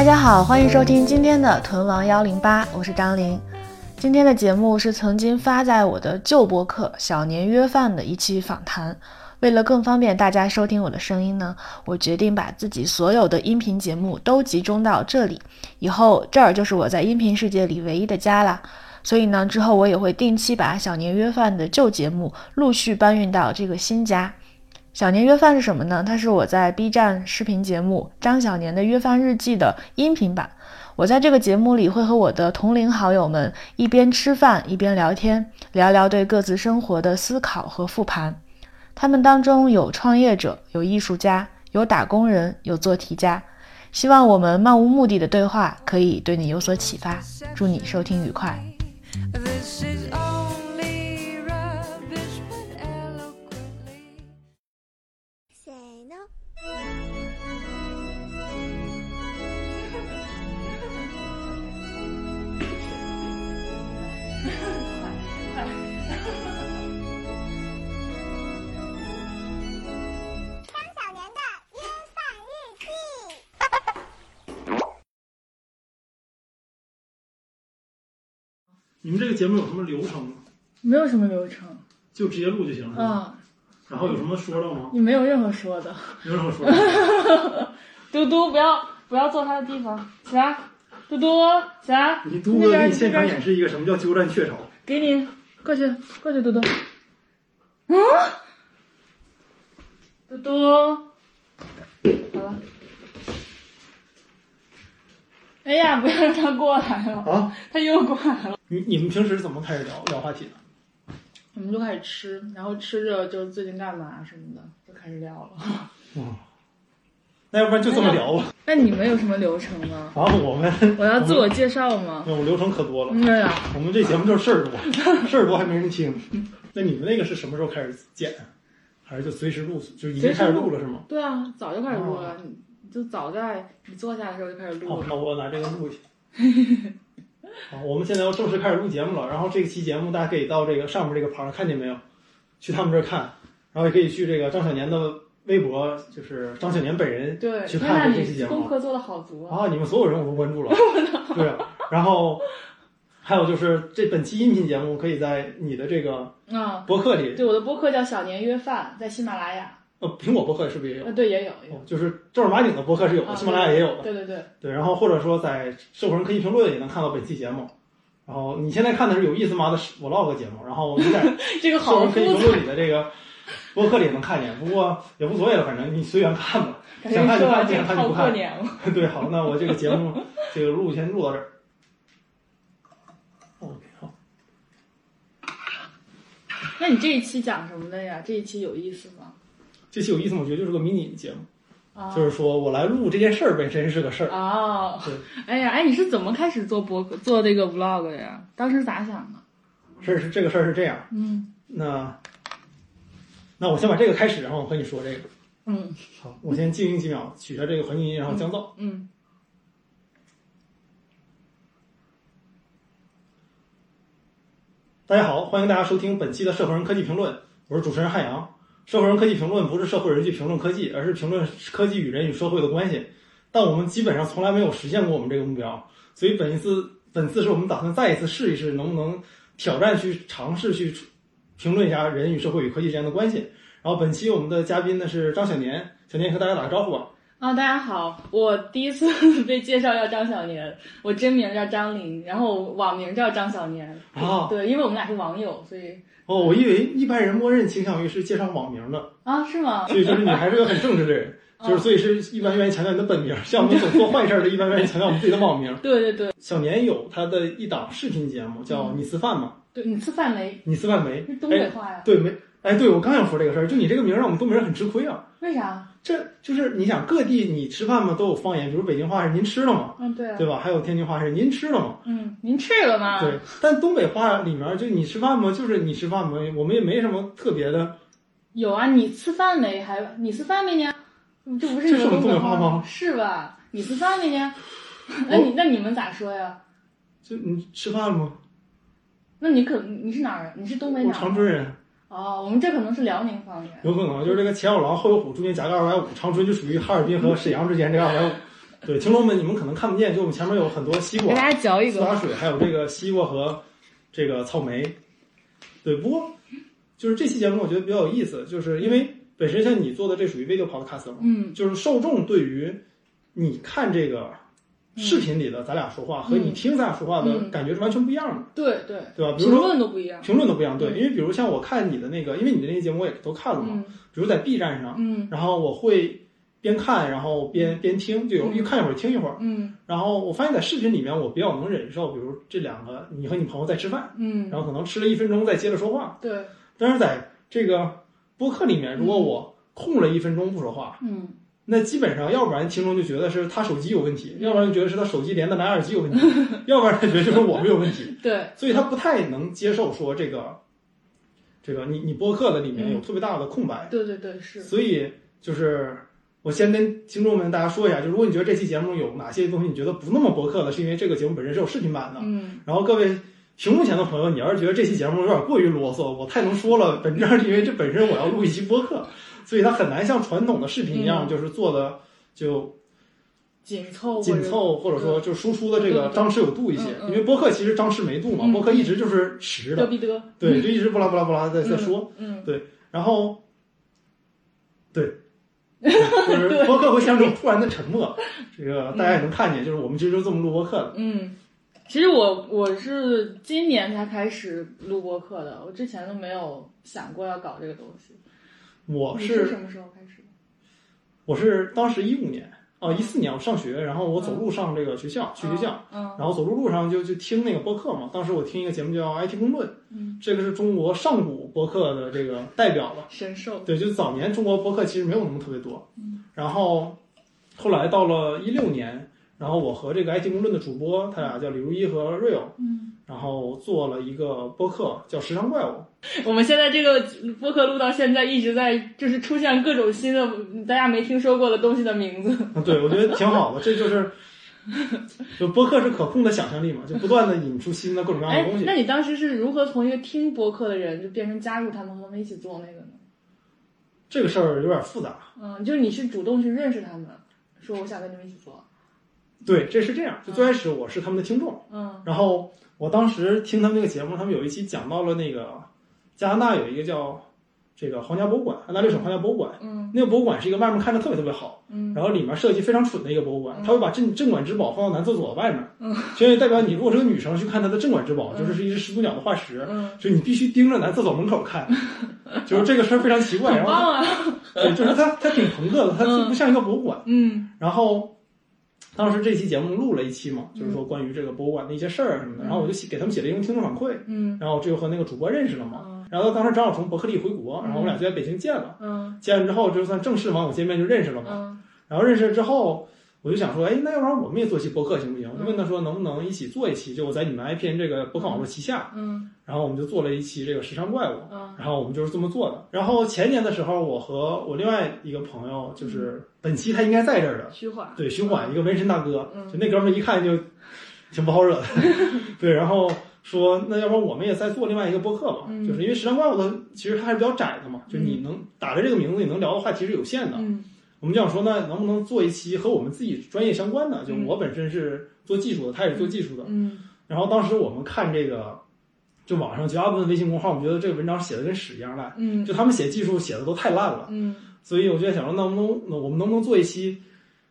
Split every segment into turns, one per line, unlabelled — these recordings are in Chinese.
大家好，欢迎收听今天的屯王幺零八，我是张琳。今天的节目是曾经发在我的旧博客《小年约饭》的一期访谈。为了更方便大家收听我的声音呢，我决定把自己所有的音频节目都集中到这里，以后这儿就是我在音频世界里唯一的家啦。所以呢，之后我也会定期把小年约饭的旧节目陆续搬运到这个新家。小年约饭是什么呢？它是我在 B 站视频节目《张小年的约饭日记》的音频版。我在这个节目里会和我的同龄好友们一边吃饭一边聊天，聊聊对各自生活的思考和复盘。他们当中有创业者，有艺术家，有打工人，有做题家。希望我们漫无目的的对话可以对你有所启发。祝你收听愉快。
你们这个节目有什么流程吗？
没有什么流程，
就直接录就行是吧？
嗯，
然后有什么说的吗？
你没有任何说的。
没有什么说的。
嘟嘟，不要不要坐他的地方，起来，嘟嘟，起来，
你嘟哥
那边
给你现场演示一个什么叫鸠占鹊巢。
给你，过去，过去，嘟嘟。嗯，嘟嘟，好了。哎呀，不要让他过来了，
啊，
他又过来了。
你你们平时怎么开始聊聊话题的？
我们就开始吃，然后吃着就是最近干嘛什么的，就开始聊了。
那要不然就这么聊吧。
那你们有什么流程吗？
啊，我们
我要自我介绍吗？
我流程可多了。
对呀、
我们这节目就是事儿多，事儿多还没人听。那你们那个是什么时候开始剪？还是就随时录？就已经开始录了是吗？
对啊，早就开始录了，你就早在你坐下的时候就开始录
好，
了。
那我拿这个录去。好，我们现在要正式开始录节目了。然后这期节目大家可以到这个上面这个旁看见没有？去他们这儿看，然后也可以去这个张小年的微博，就是张小年本人
对，
去看这期节目。
功课做的好足啊。
啊，你们所有人我都关注了。对啊，然后还有就是这本期音频节目可以在你的这个
嗯，
博客里，
对，我的博客叫小年约饭，在喜马拉雅。
呃，苹果博客是不是也有？
呃，对，也有，也有
哦，就是正儿八经的博客是有的，
啊
喜马拉雅也有的。
对对对，
对，然后或者说在社会人科技评论也能看到本期节目。然后你现在看的是有意思吗的 vlog 节目，然后你在
这个
社会
好
人科技，评论里的这个博客里也能看见，不过也无所谓了，反正你随缘看吧。想看就看，不想看就不看。对，好，那我这个节目 这个录先录到这儿。OK，好，
那你这一期讲什么的呀？这一期有意思吗？
这期有意思吗？我觉得就是个迷你节目，
啊，
就是说我来录这件事儿本身是个事儿。
哦
对，
哎呀，哎，你是怎么开始做播客做这个 vlog 的呀？当时咋想的？
事儿是这个事儿是这样，
嗯
那那我先把这个开始，然后我和你说这个。
嗯
好，我先静音几秒，取下这个环境音，然后降噪。
嗯，
大家好，欢迎大家收听本期的社会人科技评论，我是主持人汉阳。社会人科技评论不是社会人去评论科技，而是评论科技与人与社会的关系。但我们基本上从来没有实现过我们这个目标，所以本一次本次是我们打算再一次试一试，能不能挑战去尝试去评论一下人与社会与科技之间的关系。然后本期我们的嘉宾呢是张小年，小年和大家打个招呼吧。
啊，大家好，我第一次 被介绍叫张小年，我真名叫张琳，然后网名叫张小年。
啊
对，因为我们俩是网友，所以
哦，我以为一般人默认倾向于是介绍网名的，
啊，是吗？
所以就是你还是个很正直的人，就是所以是一般愿意强调你的本名，像我们总做坏事儿的，一般愿意强调我们自己的网名。
对对对
小年有他的一档视频节目叫《你吃饭吗？
对，你吃饭没？
你吃饭没
是？东北
哎，
话呀？
对没？哎，对我刚想说这个事儿，就你这个名儿让我们东北人很吃亏啊。
为啥？
这就是你想各地你吃饭嘛都有方言，比如北京话是您吃了吗？
嗯，对啊，
对吧？还有天津话是您吃了吗？
嗯，您吃了吗？
对，但东北话里面就你吃饭吗？就是你吃饭吗？我们也没什么特别的。
有啊，你吃饭没？还你吃饭没呢？这不是你
们
们东北
话吗
是吧？你吃饭没呢？那你那你们咋说呀？
就你吃饭了吗？
那你可你是哪儿人？你是东北
我
哪儿？
长春人。
哦，我们这可能是辽宁方言。
有可能就是这个前有狼后有虎，中间夹个二百五。长春就属于哈尔滨和沈阳之间这个二百五。对，听众们你们可能看不见，就我们前面有很多西瓜，
给 大家嚼一个。
苏打水，还有这个西瓜和这个草莓。对，不过就是这期节目我觉得比较有意思，就是因为本身像你做的这属于 video podcast 嘛，
嗯
就是受众对于你看这个视频里的咱俩说话和你听咱俩说话的
嗯。
感觉是完全不一样的，
对对，
对吧？比
评
如说
论都不一样。
评论都不一样，对，
嗯。
因为比如像我看你的那个，因为你的那些节目我也都看了嘛，
嗯。
比如在 B 站上，
嗯。
然后我会边看然后边边听，就有
嗯。
一看一会儿听一会儿。
嗯。
然后我发现，在视频里面，我比较能忍受，比如这两个你和你朋友在吃饭，
嗯，
然后可能吃了一分钟再接着说话。
对，
但是在这个播客里面，如果我空了一分钟不说话，
嗯
那基本上要不然听众就觉得是他手机有问题，要不然就觉得是他手机连的蓝牙耳机有问题，要不然他觉得就是我们有问题，
对，
所以他不太能接受说这个这个你你播客的里面有特别大的空白。
对对对是。
所以就是我先跟听众们大家说一下，就如果你觉得这期节目有哪些东西你觉得不那么播客的，是因为这个节目本身是有视频版的。
嗯
然后各位屏幕前的朋友，你要是觉得这期节目有点过于啰嗦，我太能说了，本质上是因为这本身我要录一期播客，所以它很难像传统的视频一样，
嗯
就是做的就
紧凑
紧凑，或者说就输出的这个张弛有度一些。因为播客其实张弛没度嘛，
嗯
播客一直就是实的。对，就一直不拉不拉不拉在在说。
嗯
然后，对，就是播客会像这种突然的沉默，这个大家也能看见，就是我们其实就这么录播客的。
嗯，其实我我是今年才开始录播课的，我之前都没有想过要搞这个东西。你
我是
什么时候开始的？
我是当时一五年哦一四年我上学，然后我走路上这个学校去学校，
嗯
然后走路路上就就听那个播客嘛。当时我听一个节目叫《IT 公论》，
嗯，
这个是中国上古播客的这个代表了。
神兽。
对，就早年中国播客其实没有那么特别多，然后后来到了一六年，然后我和这个 IT 公论的主播，他俩叫李如一和 Rio，
嗯，
然后做了一个播客叫《时尚怪物》，
我们现在这个播客录到现在，一直在就是出现各种新的大家没听说过的东西的名字。
啊对我觉得挺好的，这就是。就播客是可控的想象力嘛，就不断的引出新的各种各样的
哎
东西，。
那你当时是如何从一个听播客的人，就变成加入他们和他们一起做那个呢？
这个事儿有点复杂。
嗯，就是你是主动去认识他们，说我想跟你们一起做。
对，这是这样。就最开始我是他们的听众，
嗯
然后我当时听他们那个节目，他们有一期讲到了那个加拿大有一个叫这个皇家博物馆，安大略省皇家博物馆。
嗯。
那个博物馆是一个外面看着特别特别好，
嗯。
然后里面设计非常蠢的一个博物馆，
嗯。
它会把镇镇馆之宝放到男厕所外面，
嗯，
所以代表你如果是个女生去看他的镇馆之宝，
嗯。
就是是一只始祖鸟的化石，
嗯，
所以你必须盯着男厕所门口看，就是这个事儿非常奇怪，然后对，就是它它挺朋克的，它
嗯。
不像一个博物馆。
嗯。
然后当时这期节目录了一期嘛，就是说关于这个博物馆的一些事儿什么的，然后我就写给他们写了一封听众反馈，
嗯
然后这就和那个主播认识了嘛。
嗯
然后当时正好从伯克利回国，然后我俩就在北京见了，
嗯
见了之后就算正式网友见面就认识了嘛。
嗯
然后认识了之后，我就想说，哎，那要不然我们也做一期播客行不行？我就问他说能不能一起做一期，就我在你们 IPN 这个播客网络旗下，
嗯
然后我们就做了一期这个时尚怪物。
嗯
然后我们就是这么做的。然后前年的时候，我和我另外一个朋友，就是本期他应该在这儿的。对，徐缓一个纹身大哥，
嗯
就那哥们儿一看就挺不好惹的，对，然后说那要不然我们也再做另外一个播客吧，
嗯
就是因为时尚怪物的其实它还是比较窄的嘛，就你能打着这个名字，你能聊的话题是有限的。
嗯
我们就想说，那能不能做一期和我们自己专业相关的？就
嗯
我本身是做技术的，他也是做技术的。
嗯
然后当时我们看这个，就网上绝大部分微信公号，我们觉得这个文章写的跟屎一样烂，
嗯
就他们写技术写的都太烂了。
嗯
所以我就在想说，能不能那我们能不能做一期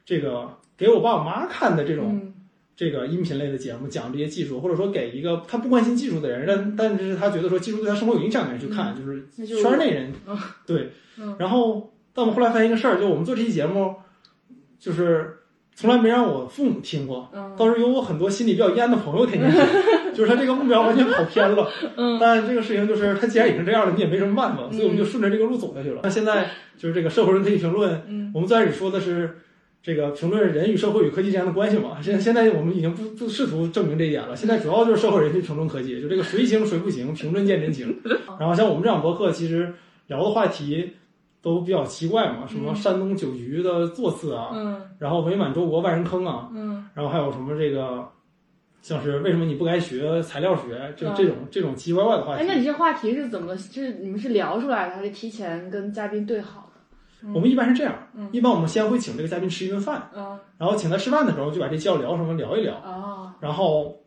这个给我爸我妈看的这种、
嗯。
这个音频类的节目，讲这些技术，或者说给一个他不关心技术的人，但但是他觉得说技术对他生活有影响的人去看，就是
那就是
圈内人，
嗯。
对。
嗯。
然后，但我们后来发现一个事儿，就我们做这期节目，就是从来没让我父母听过，
嗯
倒是有我很多心里比较阴暗的朋友天天听，就是他这个目标完全跑偏了。
嗯
但这个事情就是他既然已经这样了，你也没什么办法，所以我们就顺着这个路走下去了。那现在就是这个社会人可以评论，
嗯
我们最开始说的是这个评论人与社会与科技之间的关系嘛。现在现在我们已经不不试图证明这一点了，现在主要就是社会人去评论科技，就这个谁行谁不行，评论见真情。然后像我们这档博客，其实聊的话题都比较奇怪嘛，什么山东酒局的座次啊，
嗯
然后伪满洲国万人坑啊，
嗯
然后还有什么这个。像是为什么你不该学材料学，就
嗯
这种这种奇奇怪怪的话题
哎，。那你这话题是怎么？是你们是聊出来的，还是提前跟嘉宾对好的？
我们一般是这样，
嗯
一般我们先会请这个嘉宾吃一顿饭，
嗯
然后请他吃饭的时候就把这期要聊什么聊一聊，
哦
然后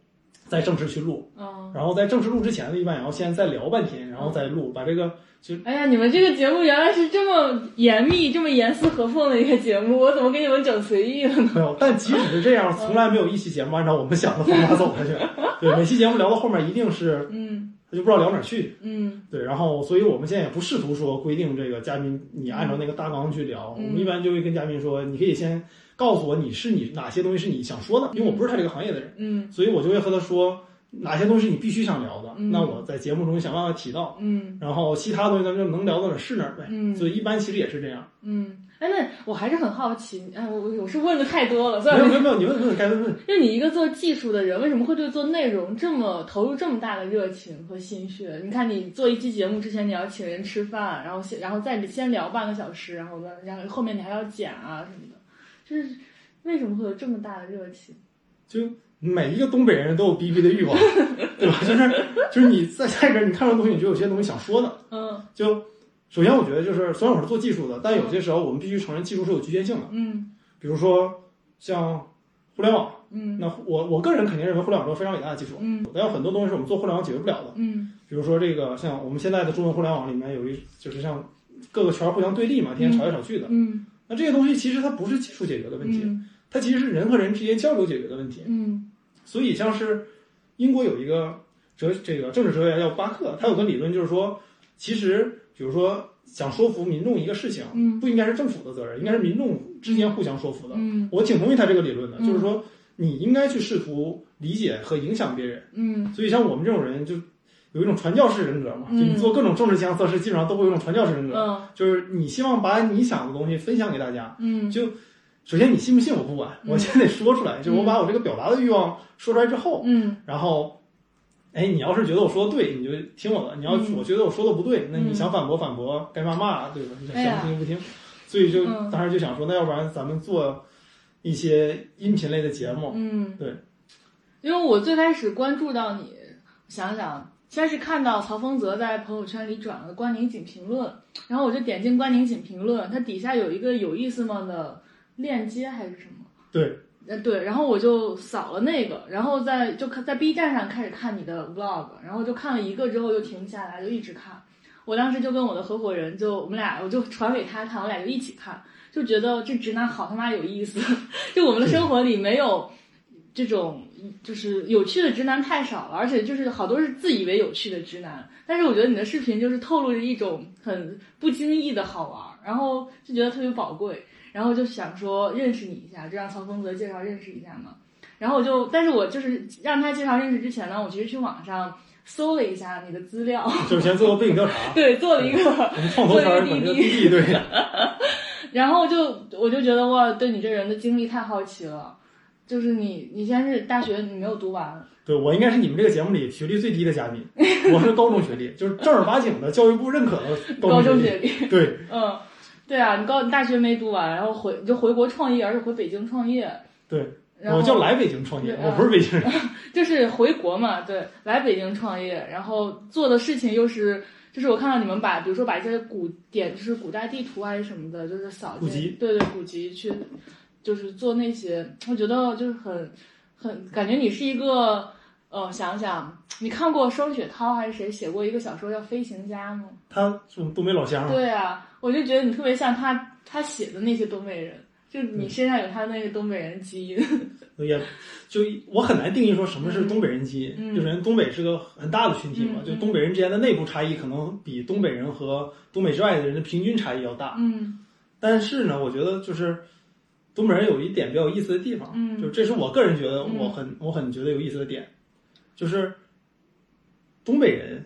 再正式去录。
嗯，
然后在正式录之前呢，一般也要先再聊半天，然后再录，把这个就
哎呀，你们这个节目原来是这么严密、这么严丝合缝的一个节目，我怎么给你们整随意了呢？
没有。但即使是这样，从来没有一期节目按照我们想的方法走下去。对，每期节目聊到后面一定是
嗯
他就不知道聊哪儿去。
嗯
对，然后所以我们现在也不试图说规定这个嘉宾你按照那个大纲去聊，
嗯
我们一般就会跟嘉宾说，你可以先告诉我你是你哪些东西是你想说的，因为我不是他这个行业的人，
嗯
所以我就会和他说哪些东西是你必须想聊的，
嗯
那我在节目中想办法提到，
嗯
然后其他东西咱们就能聊到哪儿是哪儿呗。
嗯
所以一般其实也是这样。
嗯，哎，那我还是很好奇，哎，我我我是问的太多了，算了
没有没。有你问问该问问。
就你一个做技术的人，为什么会对做内容这么投入这么大的热情和心血？你看，你做一期节目之前，你要请人吃饭，然后先然后再先聊半个小时，然后呢，然后后面你还要剪啊什么的，就是为什么会有这么大的热情？
就每一个东北人都有逼逼的欲望，对吧？就是就是你在在这儿你看到东西，你就有些东西想说的。
嗯
就首先我觉得就是，虽然我是做技术的，但有些时候我们必须承认技术是有局限性的。
嗯
比如说像互联网，
嗯
那我我个人肯定认为互联网是个非常伟大的技术，
嗯
但有很多东西是我们做互联网解决不了的。
嗯
比如说这个像我们现在的中文互联网里面有一就是像各个圈儿互相对立嘛，天天吵来吵去的。
嗯
那这些东西其实它不是技术解决的问题，
嗯
它其实是人和人之间交流解决的问题。
嗯
所以像是英国有一个哲这个政治哲学家叫巴克，他有个理论就是说，其实比如说想说服民众一个事情，
嗯
不应该是政府的责任，应该是民众之间互相说服的。
嗯
我挺同意他这个理论的，
嗯
就是说你应该去试图理解和影响别人。
嗯
所以像我们这种人就。有一种传教士人格嘛，就
嗯
你做各种政治监测试，基本上都会有一种传教士人格，
嗯。
就是你希望把你想的东西分享给大家，
嗯。
就首先你信不信我不管，
嗯。
我先得说出来，就是我把我这个表达的欲望说出来之后，
嗯。
然后，哎，你要是觉得我说的对，你就听我的；你要
嗯。
我觉得我说的不对，那你
嗯
想反驳反驳，该骂骂，对吧？你想
哎呀。
听不听？所以就
嗯。
当时就想说，那要不然咱们做一些音频类的节目，
嗯，
对，
因为我最开始关注到你，想想先是看到曹丰泽在朋友圈里转了关宁锦评论，然后我就点进关宁锦评论，它底下有一个有意思吗的链接还是什么？
对，
呃对，然后我就扫了那个，然后在就看在 B 站上开始看你的 vlog，然后就看了一个之后就停不下来，就一直看。我当时就跟我的合伙人就我们俩我就传给他看，我俩就一起看，就觉得这直男好他妈有意思，就我们的生活里没有这种就是有趣的直男太少了，而且就是好多是自以为有趣的直男。但是我觉得你的视频就是透露着一种很不经意的好玩，然后就觉得特别宝贵，然后就想说认识你一下，就让曹峰泽介绍认识一下嘛。然后我就，但是我就是让他介绍认识之前呢，我其实去网上搜了一下你的资料，
就是先做个背景调查，
对，做了一个
我们创投圈儿管这个滴滴，对，
然后就我就觉得哇，对你这人的经历太好奇了。就是你，你先是大学你没有读完，
对我应该是你们这个节目里学历最低的嘉宾，我是高中学历，就是正儿八经的教育部认可的
高中
中
学历，
对，
嗯，对啊，你高你大学没读完，然后回你就回国创业，而且回北京创业，
对，
然后
我就来北京创业，我不是北京人，
就是回国嘛，对，来北京创业，然后做的事情又是，就是我看到你们把，比如说把一些古典，就是古代地图还是什么的，就是扫
古籍
进，对对，古籍去，就是做那些，我觉得就是很很感觉你是一个，呃，想想你看过双雪涛还是谁写过一个小说叫《飞行家》吗？
他是东北老乡嘛，
对啊，我就觉得你特别像他他写的那些东北人，就你身上有他那个东北人基因。
也就我很难定义说什么是东北人基因，
嗯
就是人东北是个很大的群体嘛，
嗯
就东北人之间的内部差异可能比东北人和东北之外的人的平均差异要大。
嗯
但是呢，我觉得就是东北人有一点比较有意思的地方，
嗯。
就这是我个人觉得
嗯。
我很、我很觉得有意思的点，就是东北人，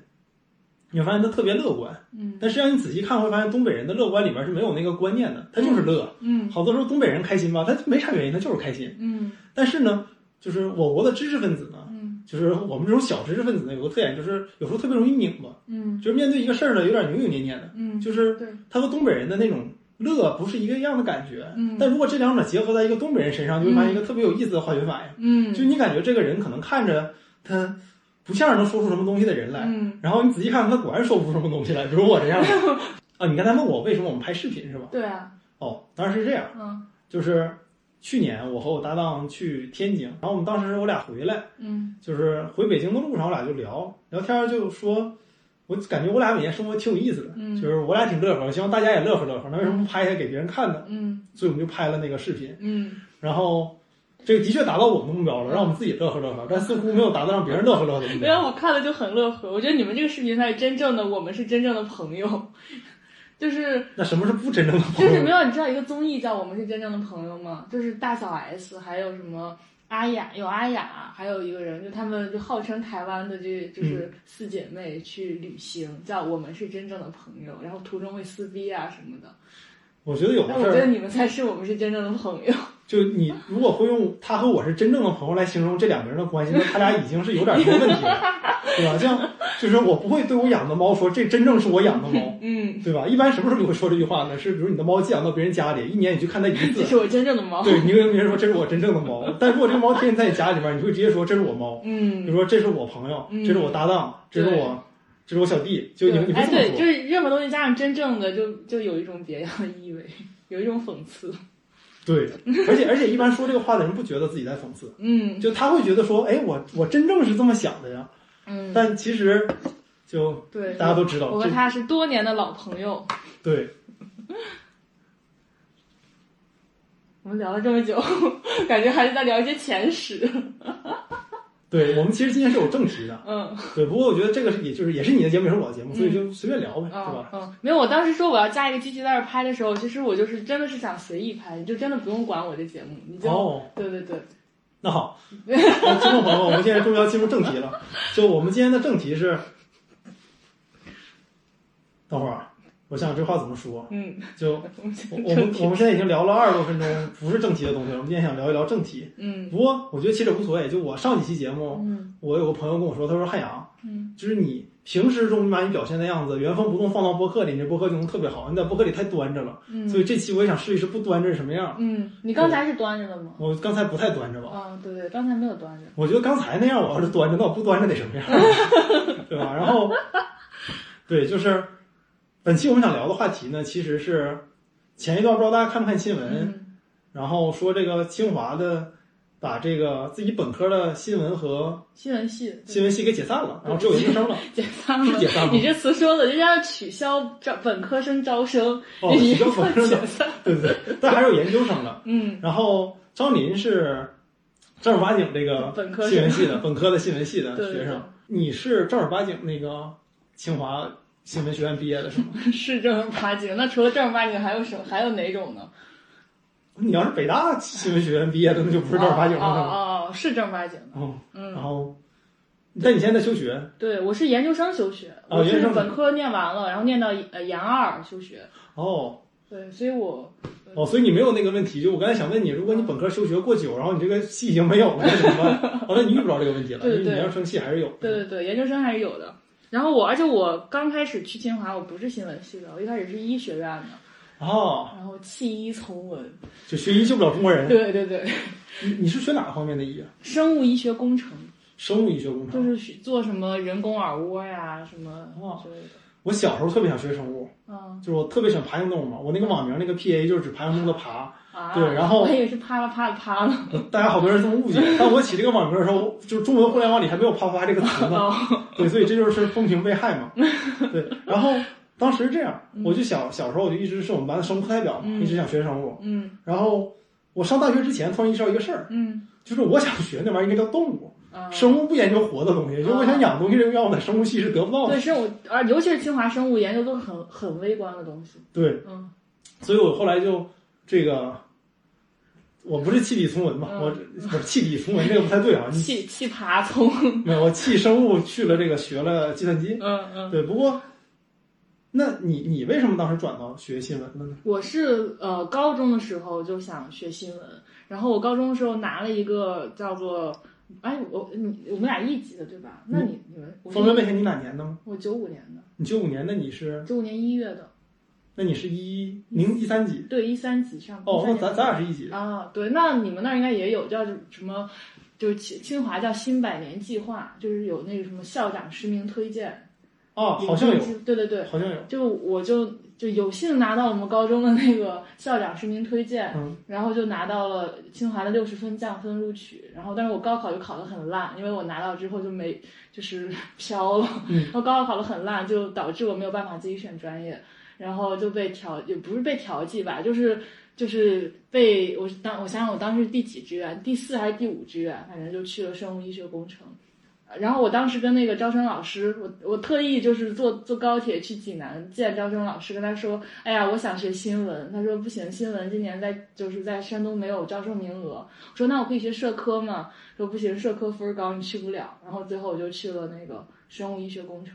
你会发现他特别乐观，
嗯。
但实际上你仔细看会发现东北人的乐观里面是没有那个观念的，他就是乐。
嗯。
好多时候东北人开心吧，他没啥原因，他就是开心。
嗯。
但是呢，就是我国的知识分子呢，
嗯
就是我们这种小知识分子呢，有个特点就是有时候特别容易拧巴，
嗯。
就是面对一个事儿呢，有点扭扭捏捏的，
嗯，
就是
对，
他和东北人的那种乐不是一个样的感觉。
嗯
但如果这两者结合在一个东北人身上，就会发现一个特别有意思的化学反应。
嗯
就你感觉这个人可能看着他不像是能说出什么东西的人来，
嗯
然后你仔细看看他果然说不出什么东西来，比如我这样的。啊，你刚才问我为什么我们拍视频是吧？
对啊，
哦，当然是这样，
嗯
就是去年我和我搭档去天津，然后我们当时我俩回来，
嗯
就是回北京的路上，我俩就聊聊天儿，就说，我感觉我俩每天生活挺有意思的，
嗯
就是我俩挺乐呵，希望大家也乐呵乐呵。那为什么不拍一下给别人看呢？
嗯
所以我们就拍了那个视频，
嗯，
然后这个的确达到我们的目标了，让我们自己乐呵乐呵，但似乎没有达到让别人乐呵乐呵的目
没有，
标。
我看了就很乐呵。我觉得你们这个视频才是真正的，我们是真正的朋友，就是
那什么是不真正的朋友？
就是没有，你知道一个综艺叫《我们是真正的朋友》吗？就是大小 S，还有什么阿雅，有阿雅，还有一个人，就他们就号称台湾的这就是四姐妹去旅行，叫《我们是真正的朋友》，然后途中会撕逼啊什么的。
我觉得有的
但我觉得
事儿，
你们才是我们是真正的朋友。
就你如果会用他和我是真正的朋友来形容这两个人的关系，那他俩已经是有点什么问题了，对吧？像就是我不会对我养的猫说这真正是我养的猫，
嗯，
对吧？一般什么时候你会说这句话呢？是比如你的猫寄养到别人家里，一年你去看它一次，
这是我真正的猫。
对，你会跟别人说这是我真正的猫。但如果这个猫天天在你家里边，你会直接说这是我猫，比
嗯
如，说这是我朋友，
嗯
这是我搭档，这是我，这是我小弟，就你你会
哎，对。就是任何东西加上真正的，就就有一种别样的意味，有一种讽刺。
对，而且而且一般说这个话的人不觉得自己在讽刺，
嗯
就他会觉得说，哎，我我真正是这么想的呀。
嗯，
但其实就
对，
大家都知道
我和他是多年的老朋友。
对，
我们聊了这么久，感觉还是在聊一些前史。
对我们其实今天是有正题的，
嗯
对。不过我觉得这个是也就是也是你的节目，也是我的节目，所以就随便聊呗，对
嗯
吧？
嗯，没有。我当时说我要加一个机器在这儿拍的时候，其实我就是真的是想随意拍，你就真的不用管我这节目，你就、
哦，
对对对，
那好，那听众朋友，我们现在终于要进入正题了。就我们今天的正题是，等会儿啊，我想想这话怎么说。
嗯，
就
我们
我我们我们现在已经聊了二十多分钟，不是正题的东西了。我们今天想聊一聊正题。
嗯
不过我觉得其实无所谓。就我上几期节目，
嗯
我有个朋友跟我说，他说汉阳，
嗯
就是你平时中你把你表现的样子原封不动放到播客里，你这播客就能特别好。你在播客里太端着了，
嗯，
所以这期我也想试一试不端着是什么样。
嗯，你刚才是端着的吗？
我刚才不太端着吧？
啊，对对，刚才没有端着。
我觉得刚才那样，我要是端着，那我不端着得什么样，对吧？然后，对，就是本期我们想聊的话题呢，其实是前一段不知道大家看没看新闻，
嗯
然后说这个清华的把这个自己本科的新闻和
新闻系
新闻系给解散了，然后只有研究生 了。
解散了。
是解散了
你这词说的就像取消招本科生招生，
哦，取消本科
生。
对对对，但还是有研究生的。
嗯
然后张林是正儿八经这个
本科
新闻系的，本科的新闻系的学生。你是正儿八经那个清华新闻学院毕业的是吗？
是正儿八经。那除了正儿八经，还有什么？还有哪种呢？
你要是北大新闻学院毕业的，那就不是正儿八经了。
哦哦，是正儿八经的。
哦，
嗯
然，后，但你现在在休学
对，我是研究生休学，
哦研究生
本科念完了，然后念到呃研二休学。
哦
对，所以我
哦，所以你没有那个问题。就我刚才想问你，如果你本科休学过久，然后你这个系已经没有了，那怎么办？哦，那你遇不着这个问题了，
对对
对你研究生系还是有。
对对对，研究生还是有的。然后我，而且我刚开始去清华，我不是新闻系的，我一开始是医学院的，
哦，
然后弃医从文。
就学医救不了中国人。
对对对，
你你是学哪个方面的医啊？
生物医学工程
生物医学工程。
就是学做什么人工耳蜗呀，什么
哦
之类的。
我小时候特别想学生物，
嗯
就是我特别喜欢爬行动物嘛。我那个网名那个 PA 就是指爬行动物的爬，
啊，
对然后
我以为是啪啦啪啦啪呢。
大家好多人这么误解。但我起这个网名的时候，就是中文互联网里还没有“啪啪”这个词呢。
哦，
对，所以这就是风评被害嘛。对，然后当时这样，
嗯
我就小小时候我就一直是我们班的生物课代表嘛，
嗯
一直想学生物。
嗯
然后我上大学之前突然意识到一个事儿，
嗯
就是我想学那玩意儿应该叫动物，
啊，
生物不研究活的东西，就我想养东西，这个愿望在生物系是得不到的
对。生物，而尤其是清华生物研究都是很很微观的东西。
对，
嗯
所以我后来就这个。我不是弃笔从文嘛，
嗯。
我我弃笔从文这个不太对啊，你
气气爬从，
没有我弃生物去了这个学了计算机，
嗯嗯，
对，不过，那你你为什么当时转到学新闻了呢？
我是呃高中的时候就想学新闻，然后我高中的时候拿了一个叫做，哎我你我们俩一级的对吧？那你你们
方便问一下你哪年的吗？
我九五年的，
你九五年的你是，
九五年一月的，
那你是一零一三级？
对一三级上。
哦，那咱咱俩是一级。
啊，对，那你们那儿应该也有叫什么，就是清清华叫新百年计划，就是有那个什么校长实名推荐，
哦，好像有，
对对对，
好像有。
就我就就有幸拿到我们高中的那个校长实名推荐，
嗯
然后就拿到了清华的六十分降分录取。然后，但是我高考就考得很烂，因为我拿到之后就没就是 飘了，
嗯
然后高考考得很烂，就导致我没有办法自己选专业，然后就被调，也不是被调剂吧，就是就是被我当我想想我当时第几志愿，第四还是第五志愿，反正就去了生物医学工程。然后我当时跟那个招生老师，我我特意就是坐坐高铁去济南见招生老师，跟他说，哎呀，我想学新闻。他说不行，新闻今年在就是在山东没有招生名额。我说那我可以学社科吗？说不行，社科分高，你去不了。然后最后我就去了那个生物医学工程。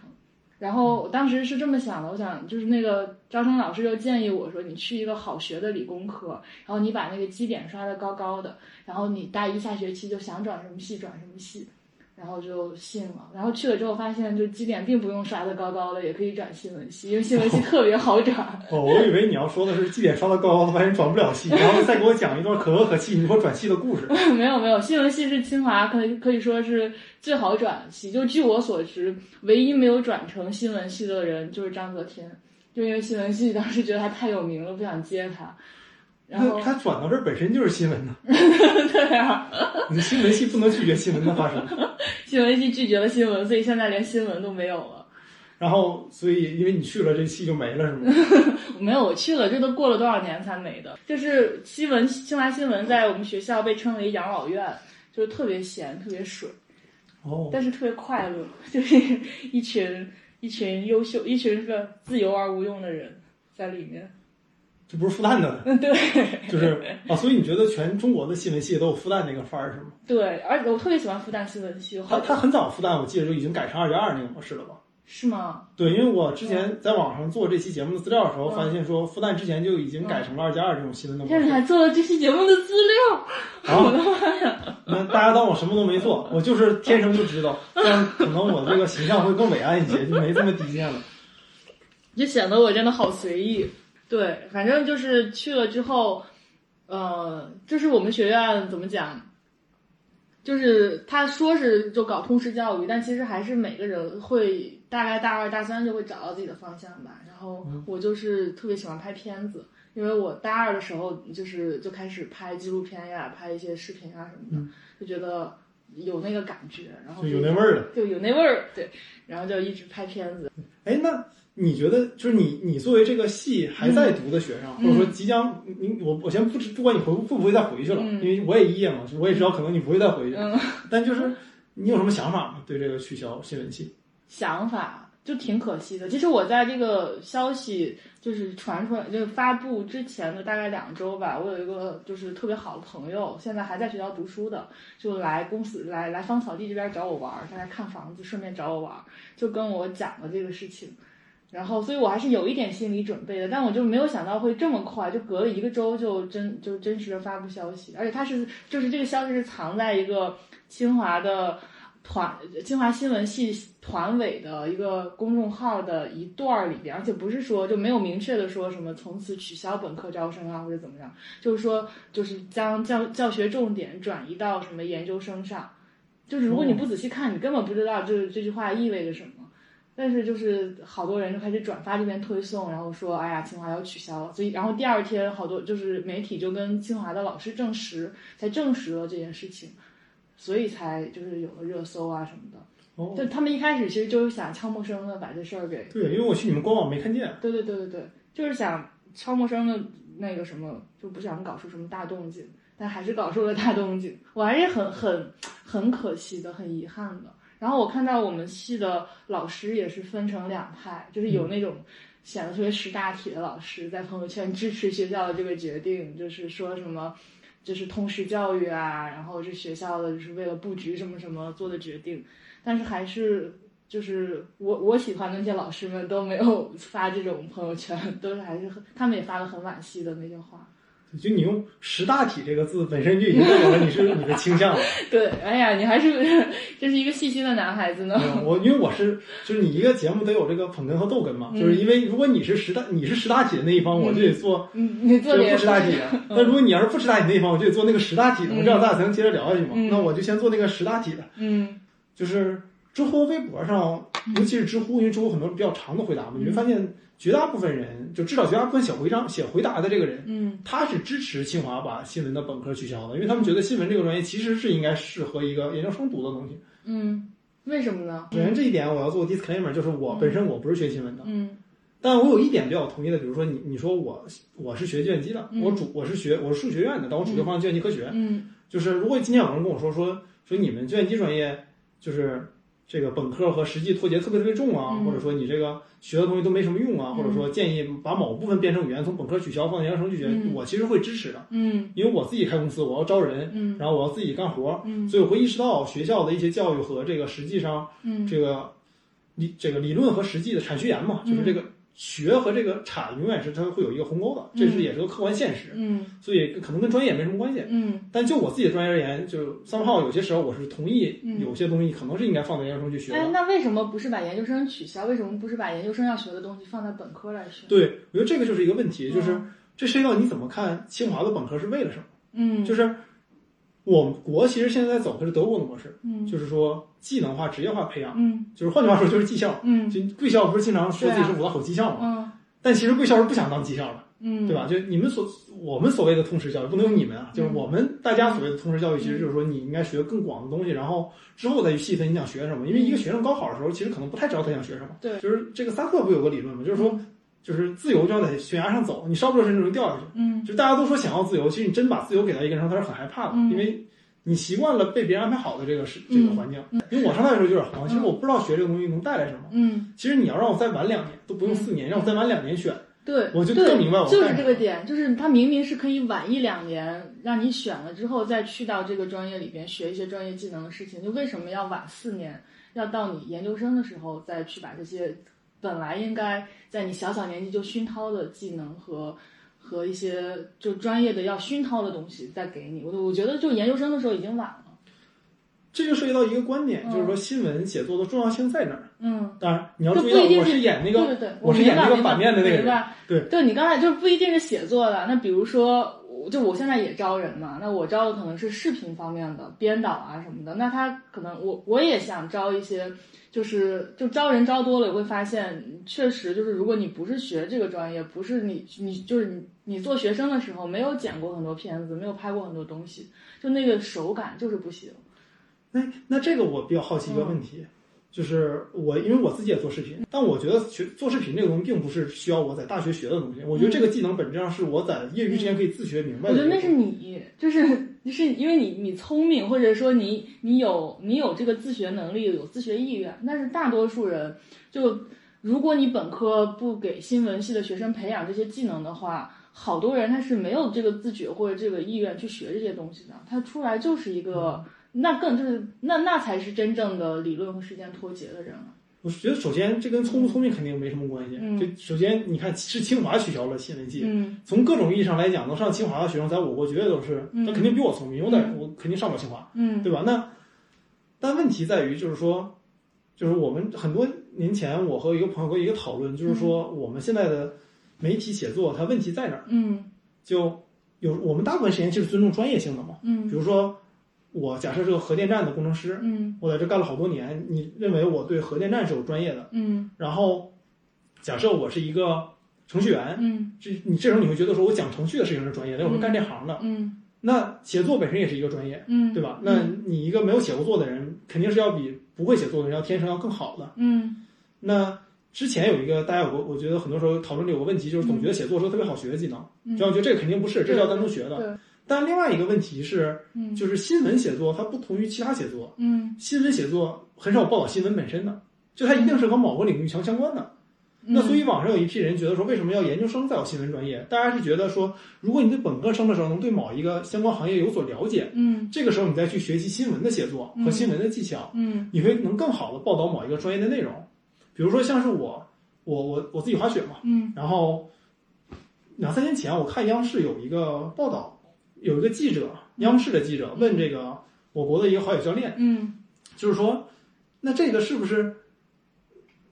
然后我当时是这么想的，我想就是那个招生老师就建议我说，你去一个好学的理工科，然后你把那个基点刷得高高的，然后你大一下学期就想转什么系转什么系。然后就信了，然后去了之后发现，就基点并不用刷的高高的，也可以转新闻系，因为新闻系特别好转。
哦，我以为你要说的是绩点刷的高高的，发现转不了系，然后再给我讲一段可歌可泣你说转系的故事。
没有没有，新闻系是清华可以可以说是最好转系。就据我所知，唯一没有转成新闻系的人就是章泽天，就因为新闻系当时觉得他太有名了，不想接他。然后
那他转到这儿本身就是新闻呢，
对啊，
你的新闻系不能拒绝新闻的发生。
新闻系拒绝了新闻，所以现在连新闻都没有了。
然后，所以因为你去了，这戏就没了，是吗？
没有，我去了，这都过了多少年才没的？就是新闻，清华新闻在我们学校被称为养老院，就是特别闲，特别水。
哦，
但是特别快乐，就是一群一群优秀、一群个自由而无用的人在里面。
这不是复旦的，
嗯，对
就是啊，所以你觉得全中国的新闻系都有复旦那个范儿是吗？
对，而且我特别喜欢复旦新闻系，好
他他很早复旦，我记得就已经改成二加二那个模式了吧？
是吗？
对，因为我之前在网上做这期节目的资料的时候，
嗯
发现说复旦之前就已经改成了二加二这种新闻的模式。
天哪，还做了这期节目的资料，
啊，那大家当我什么都没做，我就是天生就知道，这样可能我这个形象会更伟岸一些，就没这么低贱了。
就显得我真的好随意。对，反正就是去了之后，呃，就是我们学院怎么讲，就是他说是就搞通识教育，但其实还是每个人会大概大二大三就会找到自己的方向吧。然后我就是特别喜欢拍片子，因为我大二的时候就是就开始拍纪录片呀，拍一些视频啊什么的，就觉得有那个感觉，然后
就有那味儿了。
就有那味儿，对，然后就一直拍片子。
哎，那你觉得就是你你作为这个系还在读的学生，
嗯
或者说即将你我我先不知不管你回会不会再回去了，
嗯
因为我也一业嘛，我也知道可能你不会再回去，
嗯。
但就是你有什么想法吗？对这个取消新闻系？
想法就挺可惜的。其实我在这个消息就是传出来，就是发布之前的大概两周吧，我有一个就是特别好的朋友，现在还在学校读书的，就来公司来来芳草地这边找我玩儿，他来看房子，顺便找我玩儿，就跟我讲了这个事情。然后，所以我还是有一点心理准备的，但我就没有想到会这么快，就隔了一个周就真就真实的发布消息，而且它是就是这个消息是藏在一个清华的团清华新闻系团委的一个公众号的一段儿里边，而且不是说就没有明确的说什么从此取消本科招生啊或者怎么样，就是说就是将教教学重点转移到什么研究生上，就是如果你不仔细看，你根本不知道这这句话意味着什么。但是就是好多人就开始转发这篇推送，然后说哎呀清华要取消了，所以然后第二天好多就是媒体就跟清华的老师证实，才证实了这件事情，所以才就是有了热搜啊什么的。
哦，
就他们一开始其实就是想悄没声的把这事儿给，
对，因为我去你们官网没看见。
对对对对对，就是想悄没声的那个什么，就不想搞出什么大动静，但还是搞出了大动静，我还是很很很可惜的，很遗憾的。然后我看到我们系的老师也是分成两派，就是有那种显得特别识大体的老师，在朋友圈支持学校的这个决定，就是说什么。就是通识教育啊，然后这学校的就是为了布局什么什么做的决定，但是还是就是我我喜欢的那些老师们都没有发这种朋友圈，都是还是很他们也发了很惋惜的那些话。
就你用“识大体”这个字本身就已经代表了 你是你的倾向了。
对，哎呀，你还是 这是一个细心的男孩子呢。
我因为我是就是你一个节目得有这个捧哏和逗哏嘛，就是因为如果你是识大你是识大体的那一方，我就得做
你你做
不识大体的。那如果你要是不识大体那一方，我就得做那个识大体的，我这样咱俩才能接着聊下去嘛。
嗯
那我就先做那个识大体的，
嗯
就是知乎、微博上尤其是知乎，因为知乎很多比较长的回答嘛，你会发现绝大部分人，就至少绝大部分写回章写回答的这个人，
嗯。
他是支持清华把新闻的本科取消的，因为他们觉得新闻这个专业其实是应该适合一个研究生读的东西。
嗯，为什么呢？
首先这一点我要做 disclaimer，就是我本身我不是学新闻的，
嗯。
但我有一点比较同意的，比如说你你说我我是学计算机的，
嗯。
我主我是学我是数学院的，但我主修方向计算机科学，
嗯。
就是如果今天有人跟我说说说你们计算机专业就是这个本科和实际脱节特别特别重啊，
嗯。
或者说你这个学的东西都没什么用啊，或者说建议把某部分编程语言从本科取消放在研究生去学，
嗯。
我其实会支持的，
嗯。
因为我自己开公司，我要招人，
嗯。
然后我要自己干活，
嗯。
所以我会意识到学校的一些教育和这个实际上
嗯。
这个理这个理论和实际的产学研嘛，就是这个学和这个产永远是它会有一个鸿沟的，这是也是个客观现实，
嗯
所以可能跟专业也没什么关系。
嗯
但就我自己的专业而言，就三炮有些时候我是同意
嗯
有些东西可能是应该放在研究生去学
哎，
的。
那为什么不是把研究生取消？为什么不是把研究生要学的东西放在本科来学？
对，我觉得这个就是一个问题，就是
嗯
这涉及到你怎么看清华的本科是为了什么？
嗯，
就是我们国其实现在在走的是德国的模式，
嗯
就是说技能化、职业化培养，
嗯
就是换句话说就是技校。
嗯
就贵校不是经常说自己是五道口技校嘛？
嗯
但其实贵校是不想当技校的，
嗯，
对吧？就你们所我们所谓的通识教育，不能用你们啊，就是我们大家所谓的通识教育，其实就是说你应该学更广的东西，然后之后再去细分你想学什么。因为一个学生高考的时候，其实可能不太知道他想学什么。
对
就是这个萨特不有个理论嘛？就是说，就是自由就要在悬崖上走，你稍不留神就容易掉下去。
嗯
就大家都说想要自由，其实你真把自由给到一个人，他是很害怕的，
嗯
因为你习惯了被别人安排好的这个是这个环境。嗯因为我上大学的时候就有点慌，其实我不知道学这个东西能带来什么。
嗯，
其实你要让我再晚两年，都不用四年，让我再晚两年选，
对，
我就更明白我
就是这个点，就是他明明是可以晚一两年，让你选了之后再去到这个专业里边学一些专业技能的事情，就为什么要晚四年？要到你研究生的时候再去把这些本来应该在你小小年纪就熏陶的技能和和一些就专业的要熏陶的东西再给你。我我觉得就研究生的时候已经晚了。
这就涉及到一个观点，
嗯
就是说新闻写作的重要性在哪儿？
嗯，
当然，你要注意到我
是
是演那个，
对对对，
我是演那个反面的那个对
对，你刚才就是不一定是写作的。那比如说，我就我现在也招人嘛，那我招的可能是视频方面的编导啊什么的。那他可能我我也想招一些，就是就招人招多了，也会发现确实就是如果你不是学这个专业，不是你你就是你你做学生的时候没有剪过很多片子，没有拍过很多东西，就那个手感就是不行。
那那这个我比较好奇一个问
嗯
题，就是我因为我自己也做视频，但我觉得学做视频这个东西并不是需要我在大学学的东西，我觉得这个技能本质上是我在业余之间可以自学明白的。
我觉得那是你，就是就是因为你你聪明，或者说你你有你有这个自学能力，有自学意愿。但是大多数人，就如果你本科不给新闻系的学生培养这些技能的话，好多人他是没有这个自觉或者这个意愿去学这些东西的，他出来就是一个。那更就是那那才是真正的理论和实践脱节的人了。
我觉得首先这跟聪不聪明肯定没什么关系。
嗯
就首先你看是清华取消了新闻系，
嗯
从各种意义上来讲，能上清华的学生在我国绝对都是，
嗯
他肯定比我聪明，我在我肯定上不了清华。
嗯
对吧？那但问题在于，就是说，就是我们很多年前，我和一个朋友过一个讨论，就是说，我们现在的媒体写作，它问题在哪儿？
嗯
就有我们大部分时间就是尊重专业性的嘛。
嗯
比如说，我假设是个核电站的工程师，
嗯。
我在这干了好多年，你认为我对核电站是有专业的，
嗯。
然后假设我是一个程序员，
嗯。
这你这时候你会觉得说我讲程序的事情是专业的，因为我是干这行的。
嗯。
那写作本身也是一个专业，
嗯，
对吧？那你一个没有写过作的人，肯定是要比不会写作的人要天生要更好的。
嗯。
那之前有一个大家有个，我觉得很多时候讨论里有个问题，就是总觉得写作是个特别好学的技能，
嗯。
只要觉得这个肯定不是，这是要单独学的。
对，
但另外一个问题是，
嗯。
就是新闻写作它不同于其他写作，
嗯。
新闻写作很少报道新闻本身的，就它一定是和某个领域强相关的。那所以网上有一批人觉得说，为什么要研究生再有新闻专业？大家是觉得说，如果你在本科生的时候能对某一个相关行业有所了解，
嗯。
这个时候你再去学习新闻的写作和新闻的技巧，
嗯。
你会能更好的报道某一个专业的内容。比如说像是我，我我我自己滑雪嘛，
嗯。
然后两三年前我看央视有一个报道，有一个记者，央视的记者问这个我国的一个滑雪教练，
嗯
就是说，那这个是不是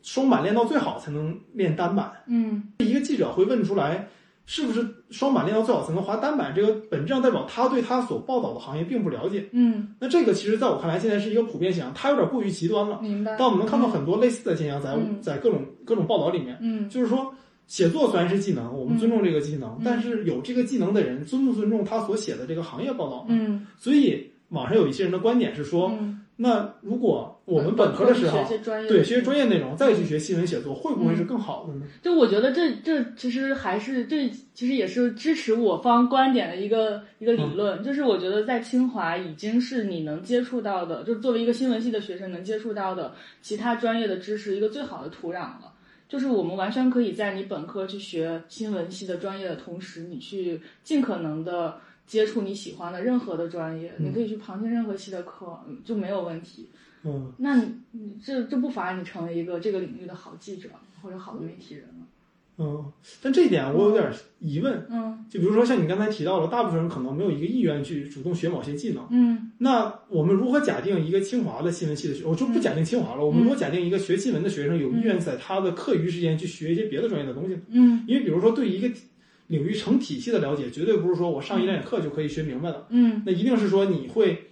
双板练到最好才能练单板？
嗯
一个记者会问出来，是不是双板练到最好才能滑单板？这个本质上代表他对他所报道的行业并不了解。
嗯，
那这个其实在我看来，现在是一个普遍现象，它有点过于极端了。
明白。
但我们能看到很多类似的现象在
嗯
在各种各种报道里面，
嗯
就是说。写作虽然是技能，我们尊重这个技能，
嗯。
但是有这个技能的人尊不尊重他所写的这个行业报道？
嗯，
所以网上有一些人的观点是说，
嗯。
那如果我们本科的时候
学些专业
对学专业内容，再去学新闻写作，会不会是更好的呢？
就我觉得这这其实还是这其实也是支持我方观点的一个一个理论，就是我觉得在清华已经是你能接触到的，就作为一个新闻系的学生能接触到的其他专业的知识一个最好的土壤了。就是我们完全可以在你本科去学新闻系的专业的同时，你去尽可能的接触你喜欢的任何的专业，你可以去旁听任何系的课，嗯就没有问题。
嗯，
那你你这这不妨碍你成为一个这个领域的好记者或者好的媒体人了。
嗯，但这一点我有点疑问。
嗯。
就比如说像你刚才提到了，大部分人可能没有一个意愿去主动学某些技能。
嗯。
那我们如何假定一个清华的新闻系的学，我就不假定清华了，我们如何假定一个学新闻的学生有意愿在他的课余时间去学一些别的专业的东西呢？
嗯。
因为比如说对一个领域成体系的了解，绝对不是说我上一两节课就可以学明白的，
嗯，
那一定是说你会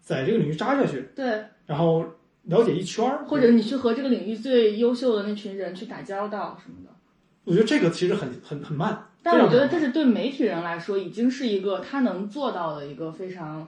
在这个领域扎下去，
对，
然后了解一圈儿，
或者你去和这个领域最优秀的那群人去打交道什么的。
我觉得这个其实很很很慢。
但我觉得这是对媒体人来说，已经是一个他能做到的一个非常、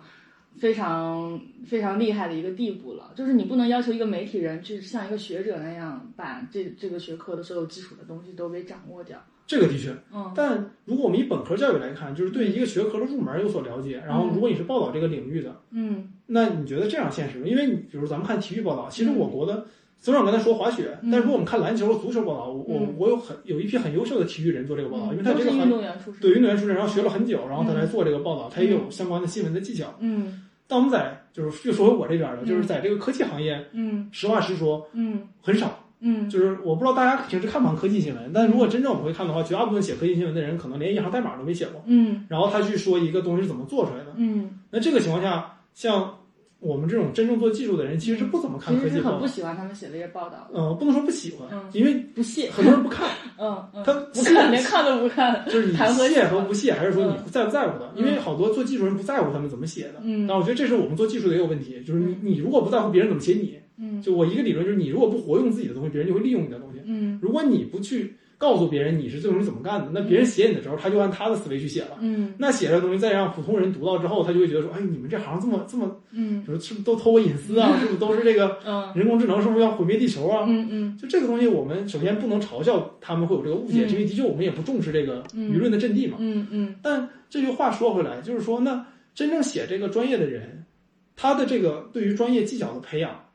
非常、非常厉害的一个地步了。就是你不能要求一个媒体人去像一个学者那样，把这这个学科的所有基础的东西都给掌握掉。
这个的确，
嗯
但如果我们以本科教育来看，就是对一个学科的入门有所了解，然后如果你是报道这个领域的，
嗯
那你觉得这样现实吗？因为你比如咱们看体育报道，其实我国的，虽然我刚才说滑雪，
嗯
但是如果我们看篮球和足球报道，我我有很有一批很优秀的体育人做这个报道，因为他这个行
动员出身。
对运动员出身，然后学了很久，然后他来做这个报道，他也有相关的新闻的技巧。
嗯
但我们在就是就说回我这边的，
嗯
就是在这个科技行业，
嗯
实话实说
嗯
很少。
嗯
就是我不知道大家平时看不看科技新闻，但如果真正我们会看的话，绝大部分写科技新闻的人可能连一行代码都没写过，
嗯
然后他去说一个东西是怎么做出来的。
嗯，
那这个情况下，像我们这种真正做技术的人，其实是不怎么看科技报道。
喜欢他们写这些报道的，
呃，不能说不喜欢
嗯，
因为
不屑。
很多人不看，
嗯嗯，
他
不看，连看都不看。
就是你屑和不屑，还是说你在不在乎的？
嗯
因为好多做技术人不在乎他们怎么写的。
嗯
但我觉得这是我们做技术的也有问题，就是你你如果不在乎别人怎么写你，
嗯
就我一个理论就是你如果不活用自己的东西，别人就会利用你的东西。
嗯
如果你不去告诉别人你是这东西怎么干的，那别人写你的时候，他就按他的思维去写了。
嗯
那写这东西再让普通人读到之后，他就会觉得说，哎，你们这行这么这么，
嗯
就是是不是都偷我隐私啊？是不是都是这个
嗯
人工智能是不是要毁灭地球啊？
嗯嗯
就这个东西，我们首先不能嘲笑他们会有这个误解，
嗯
因为的确我们也不重视这个
嗯
舆论的阵地嘛。
嗯嗯
但这句话说回来，就是说，那真正写这个专业的人，他的这个对于专业技巧的培养，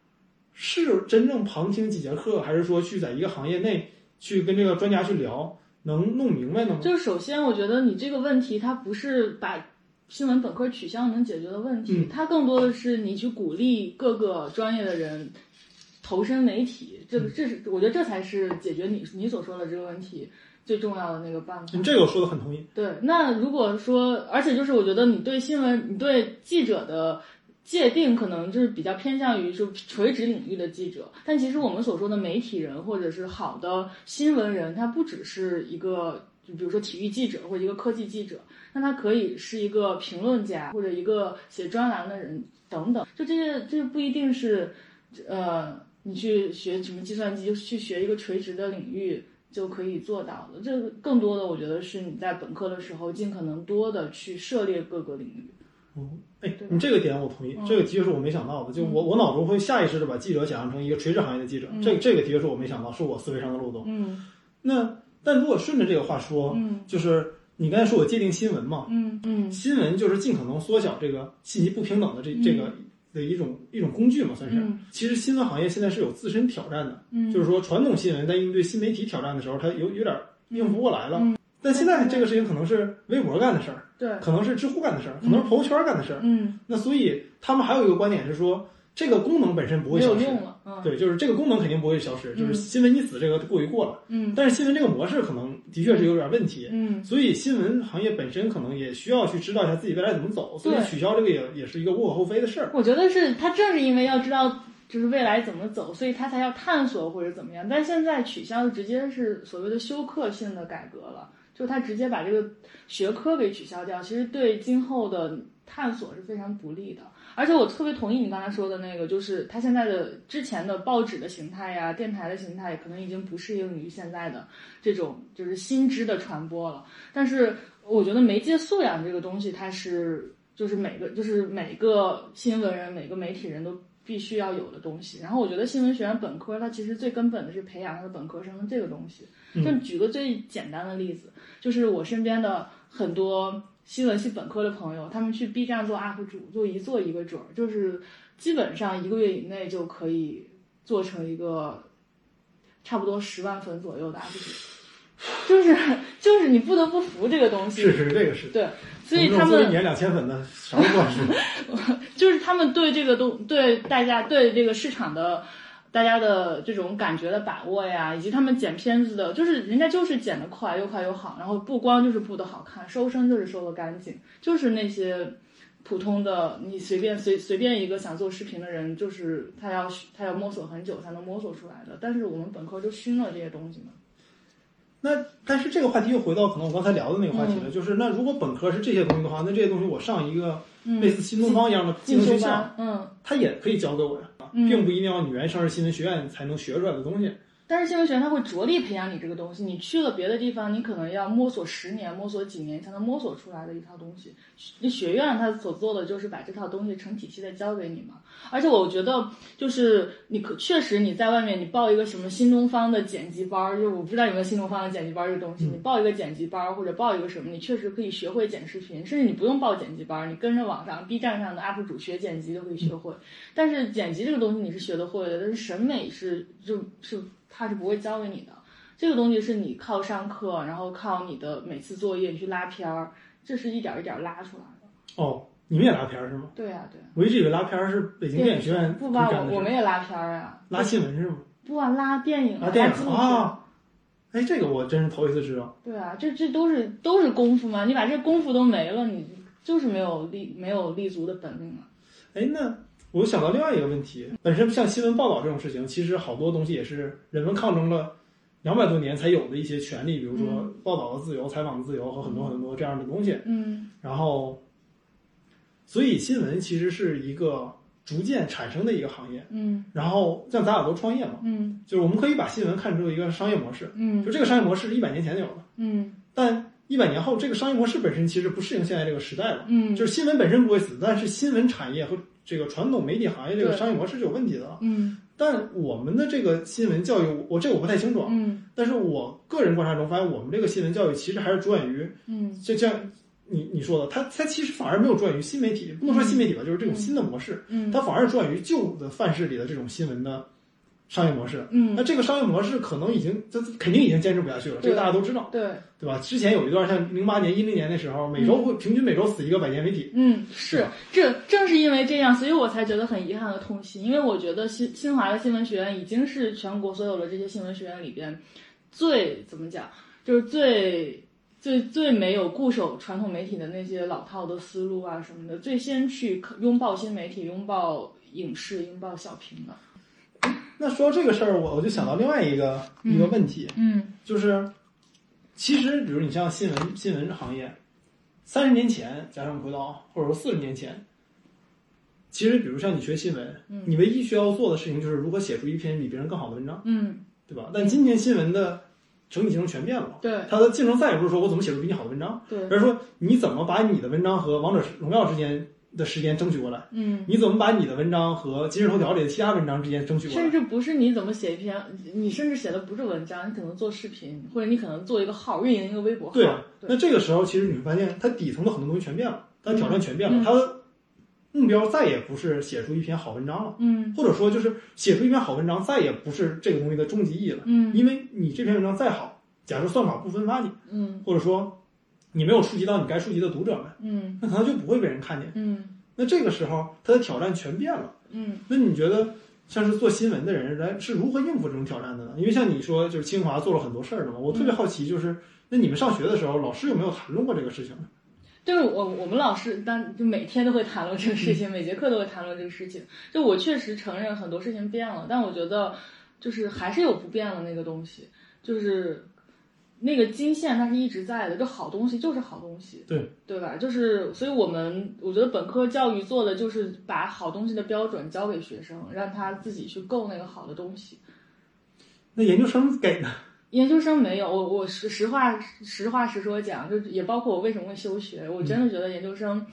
是真正旁听几节课，还是说去在一个行业内去跟这个专家去聊，能弄明白呢吗？
就是首先，我觉得你这个问题，它不是把新闻本科取消能解决的问题，
嗯
它更多的是你去鼓励各个专业的人投身媒体，这个这是我觉得这才是解决你你所说的这个问题最重要的那个办法。
你，这个我说的很同意。
对，那如果说，而且就是我觉得你对新闻，你对记者的界定可能就是比较偏向于就垂直领域的记者，但其实我们所说的媒体人或者是好的新闻人，他不只是一个，就比如说体育记者或者一个科技记者，那他可以是一个评论家或者一个写专栏的人等等，就这些这不一定是，呃，你去学什么计算机，就去学一个垂直的领域。就可以做到的。这更多的，我觉得是你在本科的时候尽可能多的去涉猎各个领域。
哎
对，
你这个点我同意，
嗯。
这个的确是我没想到的。就我我脑中会下意识的把记者想象成一个垂直行业的记者，
嗯。
这这个的确是我没想到，是我思维上的漏洞。
嗯。
那但如果顺着这个话说，
嗯。
就是你刚才说我界定新闻嘛，
嗯嗯。
新闻就是尽可能缩小这个信息不平等的这
嗯。
这个的一种一种工具嘛，算是。
嗯。
其实新闻行业现在是有自身挑战的，
嗯，
就是说传统新闻在应对新媒体挑战的时候，它有有点应付不过来了。
嗯。
但现在这个事情可能是微博干的事儿，
对，
可能是知乎干的事儿，可能是朋友圈干的事儿。
嗯，
那所以他们还有一个观点是说，这个功能本身不会消失。
用了。嗯，
对，就是这个功能肯定不会消失，就是
嗯
新闻你死这个过于过了。
嗯
但是新闻这个模式可能的确是有点问题，
嗯
所以新闻行业本身可能也需要去知道一下自己未来怎么走，所以
对
取消这个也也是一个无可厚非的事儿。
我觉得是他正是因为要知道就是未来怎么走，所以他才要探索或者怎么样。但现在取消的直接是所谓的休克性的改革了。就他直接把这个学科给取消掉，其实对今后的探索是非常不利的。而且我特别同意你刚才说的那个，就是它现在的之前的报纸的形态呀、电台的形态，可能已经不适应于现在的这种就是新知的传播了。但是我觉得媒介素养这个东西，它是就是每个就是每个新闻人、每个媒体人都必须要有的东西。然后我觉得新闻学院本科它其实最根本的是培养他的本科生这个东西。就举个最简单的例子，就是我身边的很多新闻系本科的朋友，他们去 B 站做 UP 主，就一做一个准儿，就是基本上一个月以内就可以做成一个差不多十万粉左右的 UP 主。就是就是你不得不服这个东西，
是是这个是。
对，所以他们
一年两千粉的啥都不管是。
就是他们对这个东对大家对这个市场的大家的这种感觉的把握呀，以及他们剪片子的，就是人家就是剪得快，又快又好，然后布光就是布的好看，收声就是收的干净，就是那些普通的你随便随随便一个想做视频的人，就是他要他要摸索很久才能摸索出来的。但是我们本科就熏了这些东西嘛。
那但是这个话题又回到可能我刚才聊的那个话题了，
嗯
就是那如果本科是这些东西的话，那这些东西我上一个
嗯
类似新东方一样的技
进修
能学校，
班，嗯，
他也可以教给我呀，
嗯
并不一定要你原上市新闻学院才能学出来的东西。
但是新闻学院它会着力培养你这个东西，你去了别的地方，你可能要摸索十年、摸索几年才能摸索出来的一套东西。那学院它所做的就是把这套东西成体系的教给你嘛。而且我觉得，就是你可确实你在外面你报一个什么新东方的剪辑班儿，就是我不知道有没有新东方的剪辑班儿这个东西，你报一个剪辑班儿或者报一个什么，你确实可以学会剪视频，甚至你不用报剪辑班儿，你跟着网上 B 站上的 UP 主学剪辑都可以学会。但是剪辑这个东西你是学得会的，但是审美是就是他是不会教给你的。这个东西是你靠上课，然后靠你的每次作业去拉片儿，这是一点儿一点儿拉出来的。
哦，你们也拉片儿是吗？
对呀、对呀、
我一直以为拉片儿是北京电影学院
不吧，我我们也拉片儿呀，
拉新闻是吗？
不啊，拉电影啊，
拉电影啊。哎，这个我真是头一次知道。
对啊，这这都是都是功夫嘛，你把这功夫都没了，你就是没有立没有立足的本领了。
哎，那我又想到另外一个问题，本身像新闻报道这种事情，其实好多东西也是人们抗争了两百多年才有的一些权利，比如说
嗯
报道的自由、采访的自由和很多很多这样的东西。
嗯
然后，所以新闻其实是一个逐渐产生的一个行业。
嗯
然后像咱俩都创业嘛，
嗯
就是我们可以把新闻看作一个商业模式，
嗯
就这个商业模式是一百年前就有的，
嗯
但一百年后这个商业模式本身其实不适应现在这个时代了。
嗯，
就是新闻本身不会死，但是新闻产业和这个传统媒体行业这个商业模式是有问题的。
嗯。
但我们的这个新闻教育，我这个我不太清楚啊。
嗯。
但是我个人观察中发现，我们这个新闻教育其实还是着眼于，
嗯。
就像你你说的，它它其实反而没有着眼于新媒体，不能说新媒体吧，就是这种新的模式，
嗯。
它反而着眼于旧的范式里的这种新闻的商业模式。
嗯
那这个商业模式可能已经，这肯定已经坚持不下去了，这个大家都知道，
对。
对吧？之前有一段像零八年、一零年的时候，每周会平均每周死一个百年媒体，
嗯，是，这正是因为这样，所以我才觉得很遗憾和痛心。因为我觉得新新华的新闻学院已经是全国所有的这些新闻学院里边最怎么讲，就是最最最没有固守传统媒体的那些老套的思路啊什么的，最先去拥抱新媒体、拥抱影视、拥抱小屏的。
那说到这个事儿，我我就想到另外一个、一个问题，
嗯
就是其实比如你像新闻新闻行业，三十年前，假设我们回到或者说四十年前，其实比如像你学新闻，
嗯
你唯一需要做的事情就是如何写出一篇比别人更好的文章，
嗯，
对吧？但今天新闻的整体竞争全变了，
对
它的竞争再也不是说我怎么写出比你好的文章，
对，
而是说你怎么把你的文章和王者荣耀之间的时间争取过来。
嗯。
你怎么把你的文章和今日头条里的其他文章之间争取过来
甚？至不是你怎么写一篇，你甚至写的不是文章，你可能做视频，或者你可能做一个号，运营一个微博号。
对那这个时候其实你会发现，它底层的很多东西全变了，它挑战全变了，
嗯
它的目标再也不是写出一篇好文章了，
嗯
或者说就是写出一篇好文章再也不是这个东西的终极意义了，
嗯
因为你这篇文章再好，假设算法不分发你，
嗯
或者说你没有触及到你该触及的读者们，
嗯
那可能就不会被人看见。
嗯
那这个时候，他的挑战全变了。
嗯
那你觉得像是做新闻的人来是如何应付这种挑战的呢？因为像你说，就是清华做了很多事儿的嘛，我特别好奇，就是那你们上学的时候，老师有没有谈论过这个事情呢？
就是我我们老师当就每天都会谈论这个事情，每节课都会谈论这个事情。就我确实承认很多事情变了，但我觉得就是还是有不变的那个东西，就是那个金线它是一直在的，就好东西就是好东西，
对
对吧？就是所以我们我觉得本科教育做的就是把好东西的标准交给学生，让他自己去够那个好的东西。
那研究生给呢？
研究生没有，我我实实话实话实说讲，就也包括我为什么会休学，我真的觉得研究生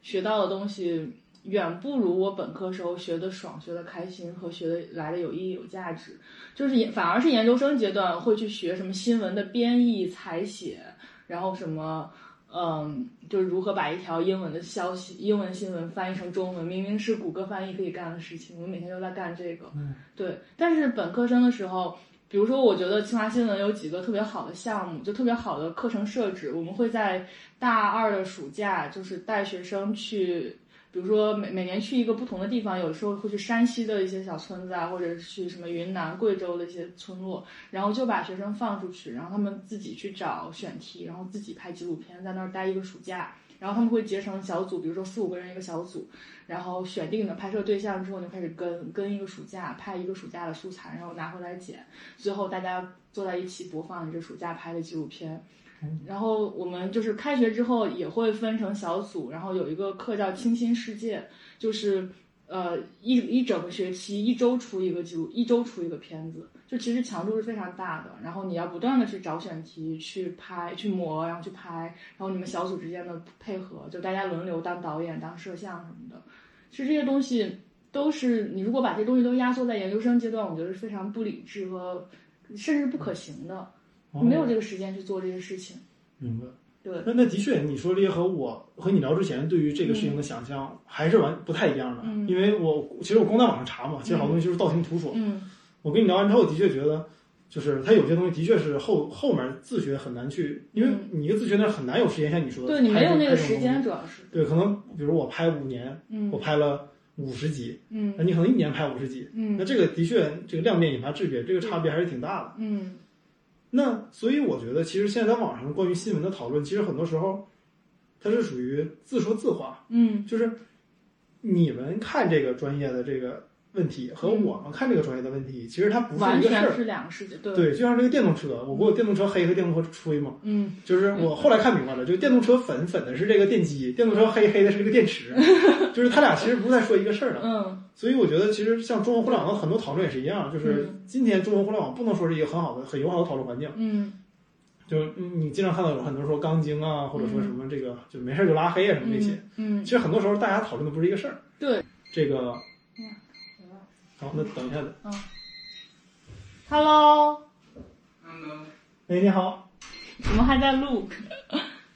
学到的东西远不如我本科时候学的爽、学的开心和学的来的有意义、有价值。就是研反而是研究生阶段会去学什么新闻的编译、采写，然后什么。嗯，就是如何把一条英文的消息、英文新闻翻译成中文，明明是谷歌翻译可以干的事情，我们每天都在干这个。
嗯，
对。但是本科生的时候，比如说，我觉得清华新闻有几个特别好的项目，就特别好的课程设置。我们会在大二的暑假，就是带学生去，比如说每每年去一个不同的地方，有时候会去山西的一些小村子啊，或者去什么云南、贵州的一些村落，然后就把学生放出去，然后他们自己去找选题，然后自己拍纪录片，在那儿待一个暑假。然后他们会结成小组，比如说四五个人一个小组，然后选定的拍摄对象之后，就开始跟跟一个暑假拍一个暑假的素材，然后拿回来剪，最后大家坐在一起播放你这暑假拍的纪录片。然后我们就是开学之后也会分成小组，然后有一个课叫“清新世界”，就是呃一一整个学期一周出一个记录，一周出一个片子，就其实强度是非常大的。然后你要不断的去找选题，去拍，去磨，然后去拍，然后你们小组之间的配合，就大家轮流当导演、当摄像什么的。其实这些东西都是你如果把这些东西都压缩在研究生阶段，我觉得是非常不理智和甚至不可行的。没有这个时间去做这些事情。
明白。
对，
那那的确，你说这些和我和你聊之前对于这个事情的想象还是完不太一样的。
嗯
因为我其实我光在网上查嘛，其实好多东西就是道听途说。
嗯
我跟你聊完之后，的确觉得，就是它有些东西的确是后后面自学很难去，因为
嗯
你一个自学那很难有时间，像你说的，
对你没有那个时。间，主要是。
对，可能比如我拍五年，
嗯
我拍了五十集，
嗯
那你可能一年拍五十集，嗯那
嗯
这个的确这个量变引发质变，这个差别还是挺大的。
嗯
那所以我觉得，其实现在在网上关于新闻的讨论，其实很多时候它是属于自说自话，
嗯。
就是你们看这个专业的这个问题和
嗯
我们看这个专业的问题，其实它不是一个事儿。
是两个世界。对。
对，就像这个电动车，我不有电动车黑和电动车吹嘛，
嗯
就是我后来看明白了，这个电动车粉粉的是这个电机，电动车黑黑的是这个电池，就是它俩其实不是在说一个事儿的。
嗯
所以我觉得，其实像中文互联网的很多讨论也是一样，就是今天中文互联网不能说是一个很好的、很友好的讨论环境。
嗯
就是嗯你经常看到有很多人说钢筋啊，或者说什么这个就没事就拉黑啊什么这些。
嗯
其实很多时候大家讨论的不是一个事儿。
对。
这个，好，那等一下。
，Hello，Hello，
哎，你好。
我们还在录，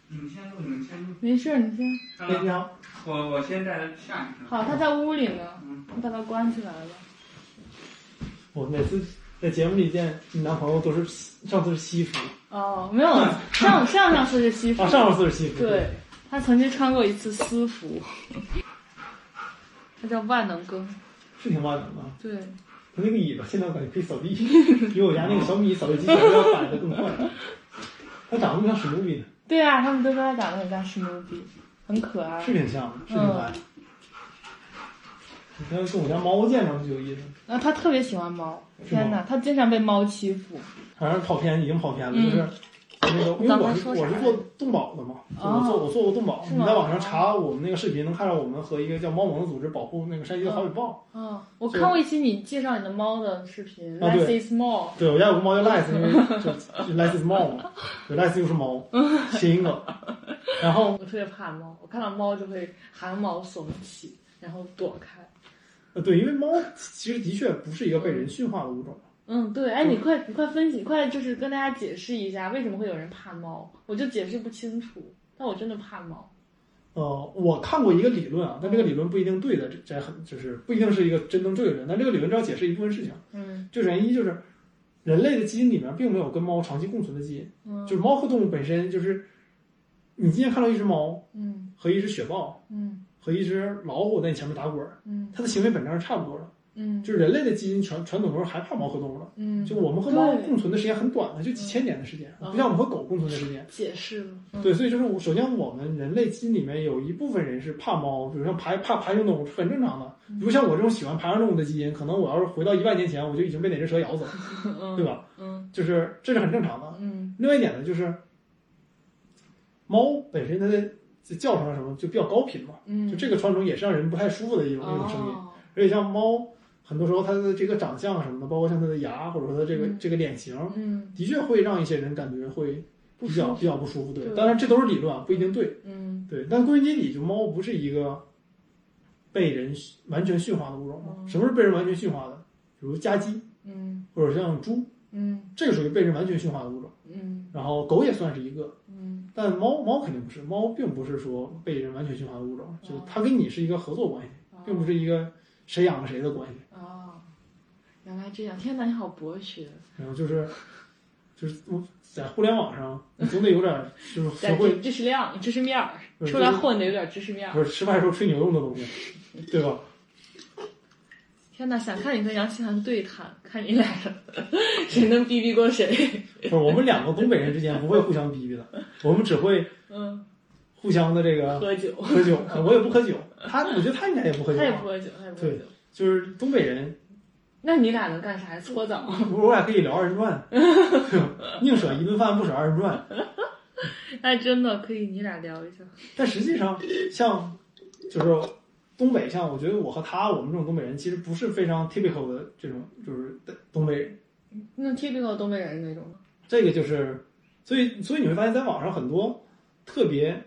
你们先录，你们先录。
没事，你先。
哎，你
Hello，
好。
我我先在下一个。
好，他在屋里呢
嗯，
你把他关起来了。
我每次在节目里见你男朋友都是上次是西服
哦，没有，上上上次是西服
啊，，上次是西服。
对，他曾经穿过一次私服，他叫万能羹，
是挺万能的。
对，
它那个椅子现在我感觉可以扫地，比我家那个小米扫地机器人要摆的更快。它长得不像史努比呢，
对啊，他们都说它长得很像史努比，很可爱
是。挺像的，是挺可爱的。你看跟我家猫见着就有意思。
然后他特别喜欢猫，天哪，他经常被猫欺负。
反正跑偏已经跑偏了，
嗯
就是那个，因为我是我是做动保的嘛，我做我做过动保，你在网上查我们那个视频，能看到我们和一个叫猫盟的组织保护那个山西的好尾豹。
嗯，我看过一期你介绍你的猫的视频，Less is more。
对我家有个猫叫 Less，因为就 Lice is 猫嘛，对，Less 就是猫，谐音梗。然后
我特别怕猫，我看到猫就会汗毛耸起，然后躲开。
呃对，因为猫其实的确不是一个被人驯化的物种。
嗯，对，哎，你快，你快分析，快就是跟大家解释一下为什么会有人怕猫，我就解释不清楚，但我真的怕猫。
呃，我看过一个理论啊，但这个理论不一定对的，这这很就是不一定是一个真正对的人。但这个理论只要解释一部分事情，
嗯
就原因就是人类的基因里面并没有跟猫长期共存的基因。
嗯
就是猫和动物本身就是，你今天看到一只猫
嗯
和一只雪豹
嗯
和一只老虎在你前面打滚儿，
嗯
它的行为本质上是差不多的。
嗯
就是人类的基因传传统中还怕猫和动物了。
嗯，
就我们和猫共存的时间很短的，就几千年的时间，
嗯
不像我们和狗共存的时间。
解释了。嗯
对，所以就是我首先我们人类基因里面有一部分人是怕猫，比如像爬怕爬行动物是很正常的。比如像我这种喜欢爬行动物的基因，可能我要是回到一万年前，我就已经被哪只蛇咬死了，
嗯
对吧？
嗯
就是这是很正常的。
嗯
另外一点呢，就是猫本身它的叫声什么就比较高频嘛，
嗯，
就这个传种也是让人不太舒服的一种一种声音。
哦
而且像猫，很多时候它的这个长相什么的，包括像它的牙或者说它这个、
嗯
这个脸型，
嗯
的确会让一些人感觉会比较比较不舒服。对，当然这都是理论啊，不一定对。
嗯
对，但归根结底，就猫不是一个被人完全驯化的物种嘛。
嗯
什么是被人完全驯化的？比如家鸡
嗯
或者像猪，
嗯
这个属于被人完全驯化的物种。
嗯
然后狗也算是一个，
嗯
但猫猫肯定不是，猫并不是说被人完全驯化的物种，就是
哦
它跟你是一个合作关系，并不是一个谁养了谁的关系。
哦，原来这样！天哪，你好博学，
然后就是就是我在互联网上，你 总得有点就是学
在
会
知知识量、知识面儿，出来混的有点知识面儿。
不是吃饭时候吹牛用的东西，对吧？
天哪，想看你和杨奇涵对谈，看你俩 谁能逼逼过谁？
不是我们两个东北人之间不会互相逼逼的，我们只会
嗯，
互相的这个
喝酒，
喝酒。我也不喝酒，他我觉得他应该也不喝酒啊，
他也不喝酒，他也不喝
对
酒。
就是东北人，
那你俩能干啥呀？搓澡？
不 是我俩可以聊二人转，宁舍一顿饭不舍二人转。
那，真的可以，你俩聊一下。
但实际上，像就是东北，像我觉得我和他，我们这种东北人，其实不是非常 typical 的这种，就是东北人。
那 typical 东北人那种的。
这个就是，所以所以你会发现在网上很多特别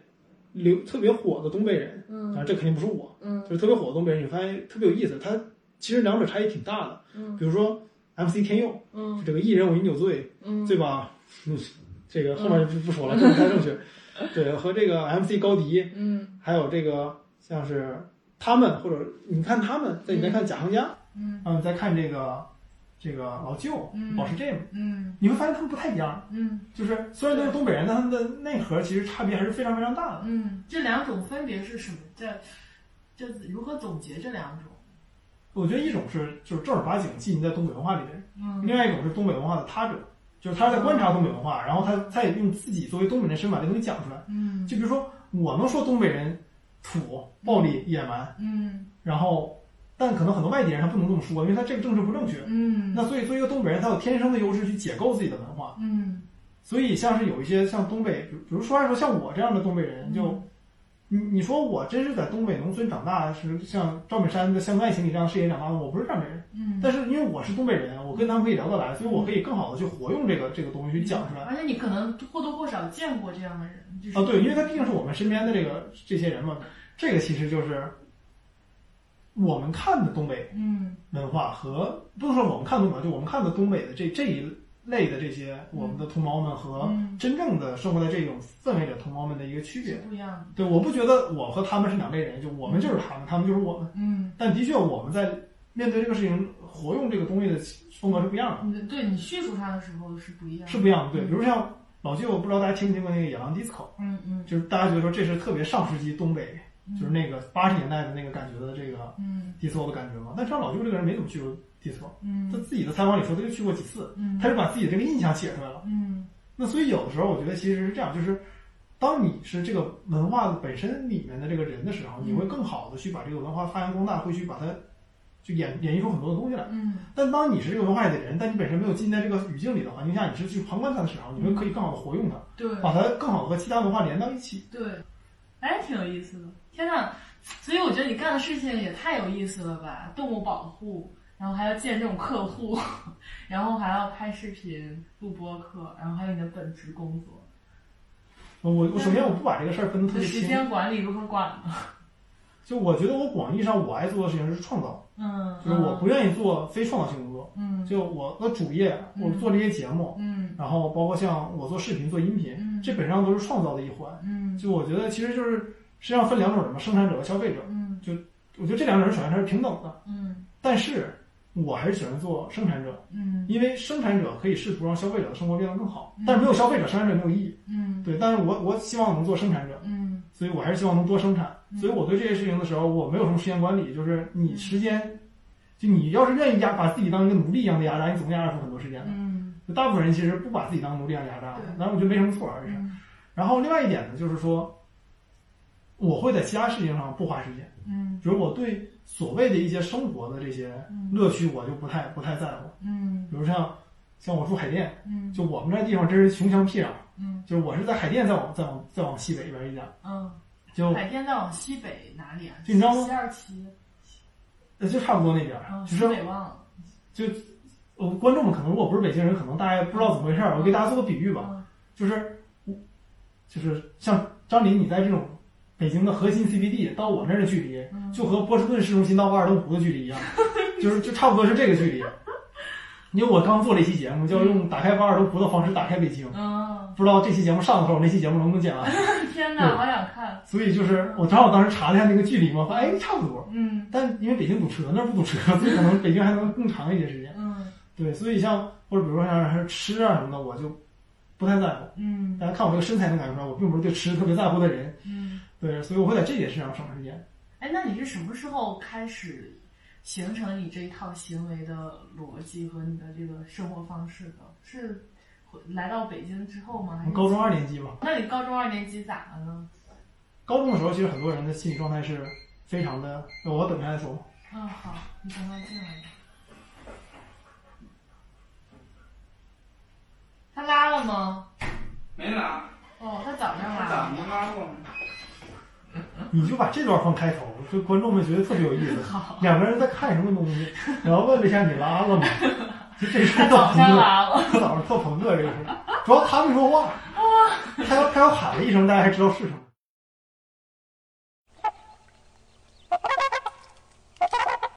流特别火的东北人，
嗯
啊，这肯定不是我，
嗯
就是特别火的东北人，你发现特别有意思，他其实两者差异挺大的。
嗯
比如说 MC 天佑，
嗯
这个一人我饮酒醉，
嗯，
对吧？嗯，这个后面就不不说了，这不太正确。对，和这个 MC 高迪，
嗯
还有这个像是他们，或者你看他们，再你再看贾行家，
嗯
啊，你再看这个这个老舅
嗯
保时 Jim，
嗯
你会发现他们不太一样。
嗯
就是虽然都是东北人，但他们的内核其实差别还是非常非常大的。
嗯，这两种分别是什么？这这如何总结这两种？
我觉得一种是就是正儿八经浸在东北文化里面，
嗯
另外一种是东北文化的他者，就是他在观察东北文化，然后他他也用自己作为东北人身份把这东西讲出来。
嗯
就比如说，我能说东北人土、暴力、野蛮，
嗯
然后但可能很多外地人他不能这么说，因为他这个政治不正确。
嗯
那所以作为一个东北人，他有天生的优势去解构自己的文化。
嗯
所以像是有一些像东北，比如比如说来说像我这样的东北人，就你你说我真是在东北农村长大，是像赵本山的《乡村爱情》里这样的视野长大的，我不是这样的人。
嗯，
但是因为我是东北人，我跟他们可以聊得来，所以我可以更好的去活用这个这个东西去讲出来。
而且你可能或多或少见过这样的人，就是
啊，对，因为他毕竟是我们身边的这个这些人嘛，这个其实就是我们看的东北
嗯
文化和不能说我们看的东北，就我们看的东北的这这一类的这些我们的同胞们和
嗯
真正的生活在这种氛围里的同胞们的一个区别。
不一样。
对，我不觉得我和他们是两类人，就我们就是他们，他们就是我们。
嗯，
但的确，我们在面对这个事情，活用这个东西的风格是不一样的，
对你叙述它的时候是不一样。
是不一样的。对，比如像老舅，我不知道大家听没听过那个《野狼 DISCO》，
嗯嗯
就是大家觉得说这是特别上世纪东北，就是那个八十年代的那个感觉的这个
嗯
disco 的感觉嘛。但实际上老舅这个人没怎么去过 disco，他
嗯
自己的采访里说他就去过几次，
嗯
他就把自己的这个印象写出来了。
嗯
那所以有的时候我觉得其实是这样，就是当你是这个文化本身里面的这个人的时候，你会更好的去把这个文化发扬光大，会去把它就演演绎出很多的东西来。
嗯
但当你是这个文化里的人，但你本身没有进在这个语境里的环境下，你是去旁观它的时候，你会可以更好的活用它，
对
把它更好的和其他文化连到一起。
对，哎，挺有意思的。天呐，所以我觉得你干的事情也太有意思了吧！动物保护，然后还要见这种客户，然后还要拍视频、录播客，然后还有你的本职工作。
我我首先我不把这个事儿分得特别清，
间管理如何管呢？
就我觉得我广义上我爱做的事情是创造，
嗯，
就是我不愿意做非创造性工作。
嗯
就我的主业，
嗯
我做这些节目，
嗯
然后包括像我做视频、做音频，
嗯
这本质上都是创造的一环。
嗯
就我觉得其实就是实际上分两种人嘛，生产者和消费者。
嗯就
我觉得这两种人首先它是平等的，
嗯
但是我还是喜欢做生产者，
嗯
因为生产者可以试图让消费者的生活变得更好
嗯，
但是没有消费者，生产者没有意义。
嗯
对，但是我我希望能做生产者，
嗯
所以我还是希望能多生产。
嗯
所以我对这些事情的时候，我没有什么时间管理，就是你时间，就你要是愿意压把自己当一个奴隶一样的压榨，你总能压榨出很多时间来。
嗯
就大部分人其实不把自己当奴隶一样压榨
对，
当然我觉得没什么错而已。
嗯
然后另外一点呢，就是说，我会在其他事情上不花时间，
嗯。
比如我对所谓的一些生活的这些
嗯。
乐趣，我就不太不太在乎。
嗯。
比如像像我住海淀，
嗯。
就我们这地方真是穷乡僻壤，
嗯。
就是我是在海淀再往再往再往西北边一点，
嗯，
就
海淀再往西北哪里啊？
就你知道吗
西二旗，
呃就差不多那边，
嗯，西
就是
北忘了。
就呃观众们可能如果不是北京人，可能大家不知道怎么回事儿，我给大家做个比喻吧，
嗯。
就是就是像张琳你在这种北京的核心 CBD 到我那儿的距离，
嗯
就和波士顿市中心到瓦尔登湖的距离一样，就是就差不多是这个距离。因为我刚做了一期节目，叫用打开瓦尔登湖的方式打开北京，
嗯，
不知道这期节目上的时候，那期节目能不能剪完？
天哪，好想看。
所以就是我正好当时查了一下那个距离嘛，发现哎差不多。
嗯
但因为北京堵车，那儿不堵车，所以可能北京还能更长一些时间。
嗯
对，所以像或者比如说像是吃啊什么的，我就不太在乎。
嗯
大家看我这个身材能感觉出来，我并不是对吃特别在乎的人。
嗯。
对，所以我会在这件事上省时间。
哎，那你是什么时候开始形成你这一套行为的逻辑和你的这个生活方式的？是来到北京之后吗？还是
高中二年级吧，
那你高中二年级咋了呢？
高中的时候，其实很多人的心理状态是非常的。我等一下再说。
嗯，好，你等他进来。他拉了吗？
没拉，
哦，他早上拉
他咋
了。
没拉过呢？
你就把这段放开头，就观众们觉得特别有意思。
好，
两个人在看什么东西，然后问了一下你拉了吗？就这事
早上
朋克，
拉了。
他早上特朋克这个事，主要他没说话，他要他要喊了一声，大家还知道是什么。